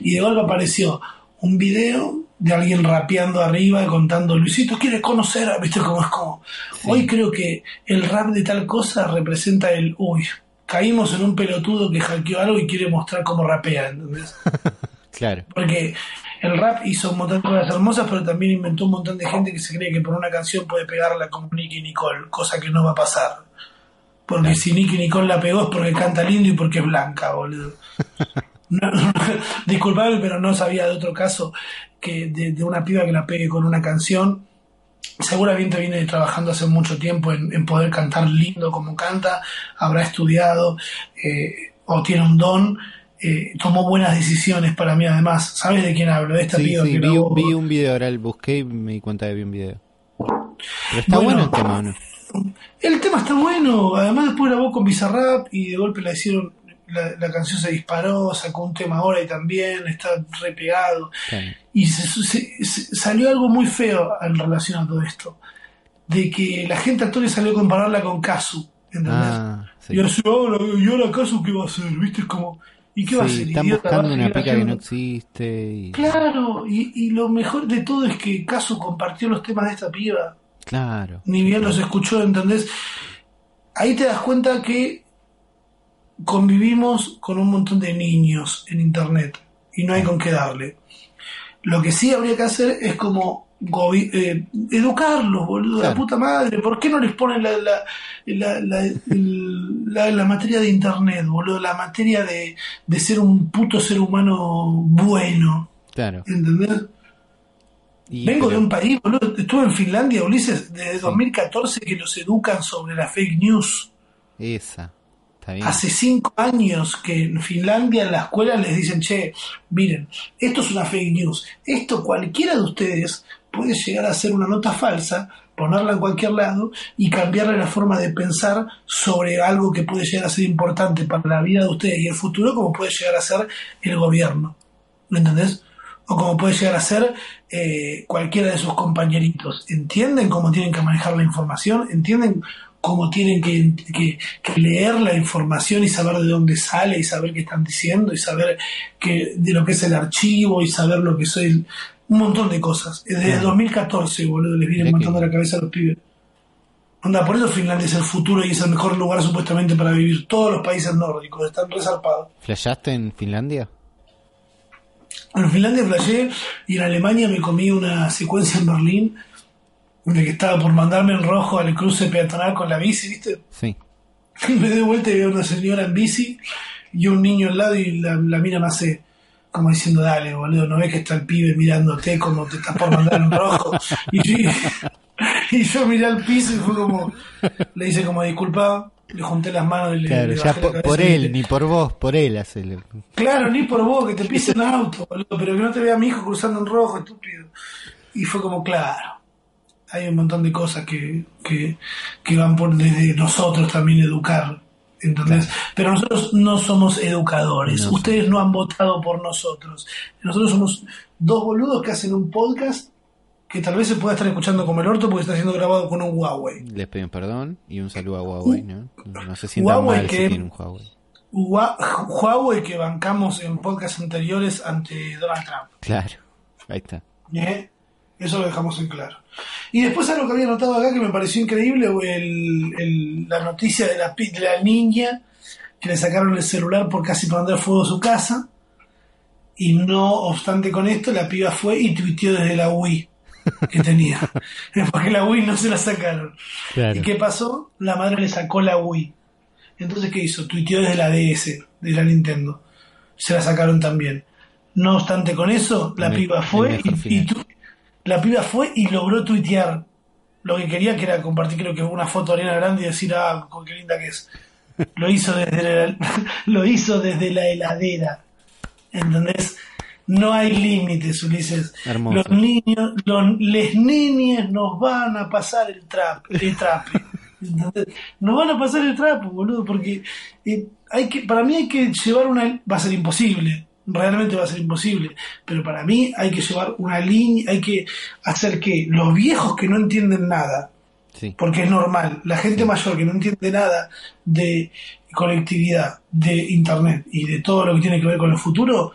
Y de golpe apareció un video de alguien rapeando arriba contando Luisito quiere conocer, ¿viste cómo es como? Hoy creo que el rap de tal cosa representa el uy, caímos en un pelotudo que hackeó algo y quiere mostrar cómo rapea, ¿entendés? claro. Porque el rap hizo un montón de cosas hermosas, pero también inventó un montón de gente que se cree que por una canción puede pegarla como Nicky Nicole, cosa que no va a pasar. Porque si Nicky Nicole la pegó es porque canta lindo y porque es blanca, boludo. disculpable, pero no sabía de otro caso que de, una piba que la pegue con una canción. Seguramente viene trabajando hace mucho tiempo en, poder cantar lindo como canta, habrá estudiado eh, o tiene un don. Eh, tomó buenas decisiones para mí además. ¿Sabes de quién hablo? De esta piba que vi, vi, un video, ahora busqué y me di cuenta de vi un video. Pero está bueno, el tema, ¿no? El tema está bueno. Además después grabó con Bizarrap y de golpe la hicieron la, canción se disparó, sacó un tema ahora y también está repegado. Y salió algo muy feo en relación a todo esto. De que la gente actual salió a compararla con Kazu. ¿Entendés? Ah, y así, ahora, ¿y ahora Kazu qué va a hacer? ¿Viste? como. ¿Y qué va a hacer? Están buscando una pica que no existe. Claro, y, y, lo mejor de todo es que Kazu compartió los temas de esta piba. Claro. Ni bien los escuchó, ¿entendés? Ahí te das cuenta que convivimos con un montón de niños en Internet y no hay con qué darle. Lo que sí habría que hacer es como eh, educarlos, boludo, la puta madre. ¿Por qué no les ponen la, la, la, la, materia de Internet, boludo? La materia de, de, ser un puto ser humano bueno. Claro. ¿Entendés? Vengo de un país, boludo. Estuve en Finlandia, Ulises, desde 2014 que los educan sobre la fake news. Esa. Hace cinco años que en Finlandia en la escuela les dicen, che, miren, esto es una fake news. Esto cualquiera de ustedes puede llegar a ser una nota falsa, ponerla en cualquier lado y cambiarle la forma de pensar sobre algo que puede llegar a ser importante para la vida de ustedes y el futuro, como puede llegar a ser el gobierno. ¿Me entendés? O como puede llegar a ser eh, cualquiera de sus compañeritos. ¿Entienden cómo tienen que manejar la información? ¿Entienden cómo tienen que, leer la información y saber de dónde sale y saber qué están diciendo y saber de lo que es el archivo y saber lo que soy, un montón de cosas. Desde 2014, boludo, les vienen matando la cabeza a los pibes. Onda, por eso Finlandia es el futuro y es el mejor lugar supuestamente para vivir. Todos los países nórdicos están resarpados. ¿Flashaste en Finlandia? En Finlandia flashé y en Alemania me comí una secuencia en Berlín de que estaba por mandarme en rojo al cruce peatonal con la bici, ¿viste? Sí. me doy vuelta y veo una señora en bici y un niño al lado y la, la mira más hace como diciendo, dale, boludo, no ves que está el pibe mirándote como te estás por mandar en rojo. Y, y yo miré al piso y fue como, le hice como disculpa, le junté las manos y le, claro, ya por, él, ni por vos, por él hacele. Claro, ni por vos, que te pise un auto, boludo, pero que no te vea mi hijo cruzando en rojo, estúpido. Y fue como, claro, hay un montón de cosas que, que, van por desde nosotros también educar. ¿Entendés? Pero nosotros no somos educadores. Ustedes no han votado por nosotros. Nosotros somos dos boludos que hacen un podcast que tal vez se pueda estar escuchando como el orto porque está siendo grabado con un Huawei. Les pido perdón y un saludo a Huawei, ¿no? No se sientan mal que, si tienen un Huawei. Huawei que bancamos en podcasts anteriores ante Donald Trump. Claro, ahí está. ¿Eh? Eso lo dejamos en claro. Y después algo que había notado acá que me pareció increíble, el, la noticia de la, de la niña que le sacaron el celular por casi prender fuego a su casa. Y no obstante con esto, la piba fue y tuiteó desde la Wii que tenía. Porque la Wii no se la sacaron. ¿Y qué pasó? La madre le sacó la Wii. Entonces, ¿qué hizo? Tuiteó desde la DS, de la Nintendo. Se la sacaron también. No obstante con eso, la piba fue y, La piba fue y logró tuitear lo que quería, que era compartir creo que una foto de Ariana Grande y decir, ah, con qué linda que es. Lo hizo desde la, lo hizo desde la heladera. ¿Entendés? No hay límites, Ulises. Hermoso. Los niños, los, les niñas nos van a pasar el trap, el trape. ¿entendés? Nos van a pasar el trapo, boludo, porque eh, hay que, para mí hay que llevar una, va a ser imposible, realmente va a ser imposible, pero para mí hay que llevar una línea, hay que hacer que los viejos que no entienden nada, Sí. porque es normal, la gente mayor que no entiende nada de conectividad, de internet y de todo lo que tiene que ver con el futuro,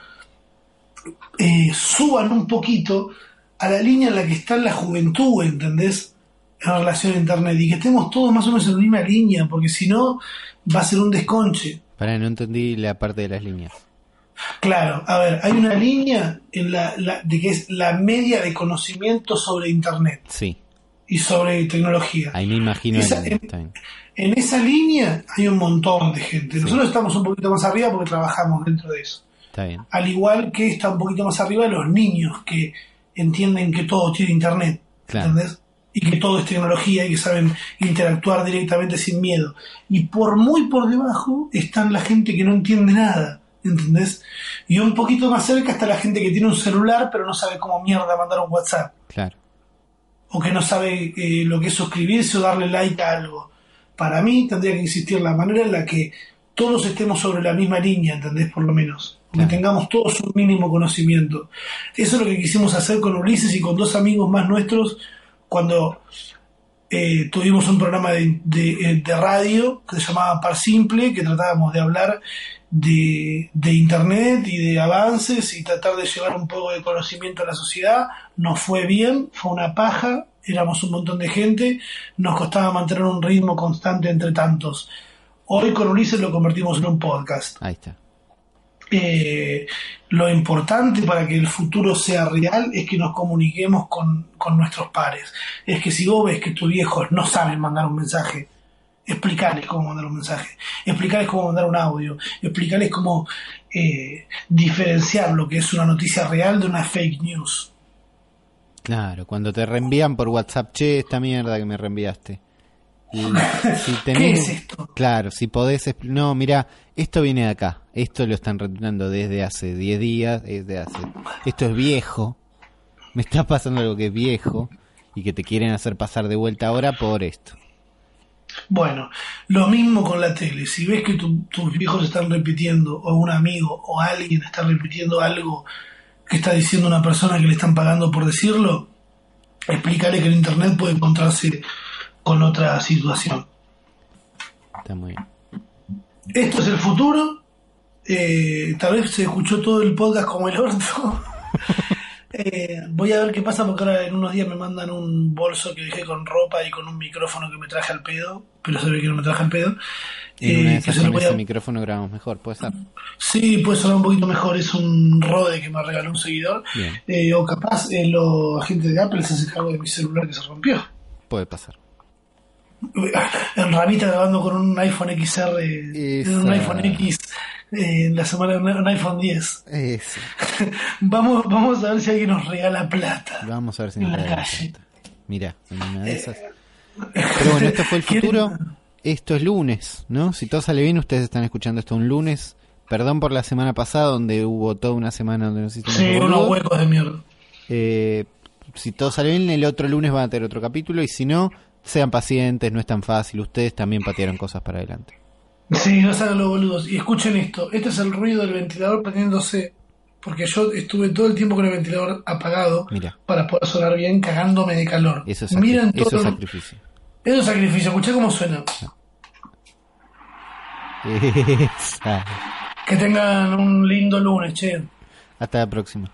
eh, suban un poquito a la línea en la que está la juventud, ¿entendés? En relación a internet y que estemos todos más o menos en la misma línea, porque si no va a ser un desconche. Para, no entendí la parte de las líneas. Claro, a ver, hay una línea en la, la- de que es la media de conocimiento sobre internet Sí, y sobre tecnología. ahí me imagino. Esa- en- esa línea hay un montón de gente. Nosotros estamos un poquito más arriba porque trabajamos dentro de eso. Está bien. Al igual que está un poquito más arriba los niños que entienden que todo tiene internet. Claro. ¿Entendés? Y que todo es tecnología y que saben interactuar directamente sin miedo. Y por muy por debajo están la gente que no entiende nada. ¿Entendés? Y un poquito más cerca está la gente que tiene un celular pero no sabe cómo mierda mandar un WhatsApp. Claro. O que no sabe eh, lo que es suscribirse o darle like a algo. Para mí tendría que existir la manera en la que todos estemos sobre la misma línea, ¿entendés? Por lo menos. Que tengamos todos un mínimo conocimiento. Eso es lo que quisimos hacer con Ulises y con dos amigos más nuestros cuando eh, tuvimos un programa de, de, radio que se llamaba Par Simple, que tratábamos de hablar de, de Internet y de avances y tratar de llevar un poco de conocimiento a la sociedad. Nos fue bien, fue una paja, éramos un montón de gente, nos costaba mantener un ritmo constante entre tantos. Hoy con Ulises lo convertimos en un podcast. Ahí está. Eh, lo importante para que el futuro sea real es que nos comuniquemos con, con nuestros pares. Es que si vos ves que tus viejos no saben mandar un mensaje, explicarles cómo mandar un mensaje, explicarles cómo mandar un audio, explicarles cómo eh, diferenciar lo que es una noticia real de una fake news. Claro, cuando te reenvían por WhatsApp, che, esta mierda que me reenviaste. Y si ¿Qué es esto? Claro, si podés... No, mira, esto viene de acá. Esto lo están retuitando desde hace 10 días. Desde hace... Esto es viejo. Me está pasando algo que es viejo. Y que te quieren hacer pasar de vuelta ahora por esto. Bueno, lo mismo con la tele. Si ves que tu- tus viejos están repitiendo, o un amigo o alguien está repitiendo algo que está diciendo una persona que le están pagando por decirlo, explícale que el Internet puede encontrarse con otra situación. Está muy bien. Esto es el futuro. Eh, tal vez se escuchó todo el podcast como el orto. Eh, voy a ver qué pasa porque ahora en unos días me mandan un bolso que dejé con ropa y con un micrófono que me traje al pedo, pero se ve que no me traje al pedo. Una Eh, de que esas se lo con voy ese a- micrófono grabamos mejor, puede ser. Sí, puede sonar un poquito mejor. Es un Rode que me regaló un seguidor. Eh, o capaz los agentes de Apple se hacen cargo de mi celular que se rompió. Puede pasar. En Ramita grabando con un iPhone XR, Esa. un iPhone X, eh, la semana un iPhone 10. Eso. Vamos, vamos a ver si alguien nos regala plata. Vamos a ver si nos la regala plata. Mira, en una de esas. Pero bueno, esto fue el futuro. Esto es lunes, ¿no? Si todo sale bien, ustedes están escuchando esto un lunes. Perdón por la semana pasada, donde hubo toda una semana donde nos hicimos Sí, unos huecos de mierda. Eh, si todo sale bien, el otro lunes van a tener otro capítulo. Y si no, sean pacientes, no es tan fácil. Ustedes también patearon cosas para adelante. Sí, no saben los boludos. Y escuchen esto. Este es el ruido del ventilador prendiéndose. Porque yo estuve todo el tiempo con el ventilador apagado Mira, para poder sonar bien cagándome de calor. eso es, Miren eso todo es sacrificio. Eso es sacrificio. Escuchá cómo suena. Que tengan un lindo lunes, che. Hasta la próxima.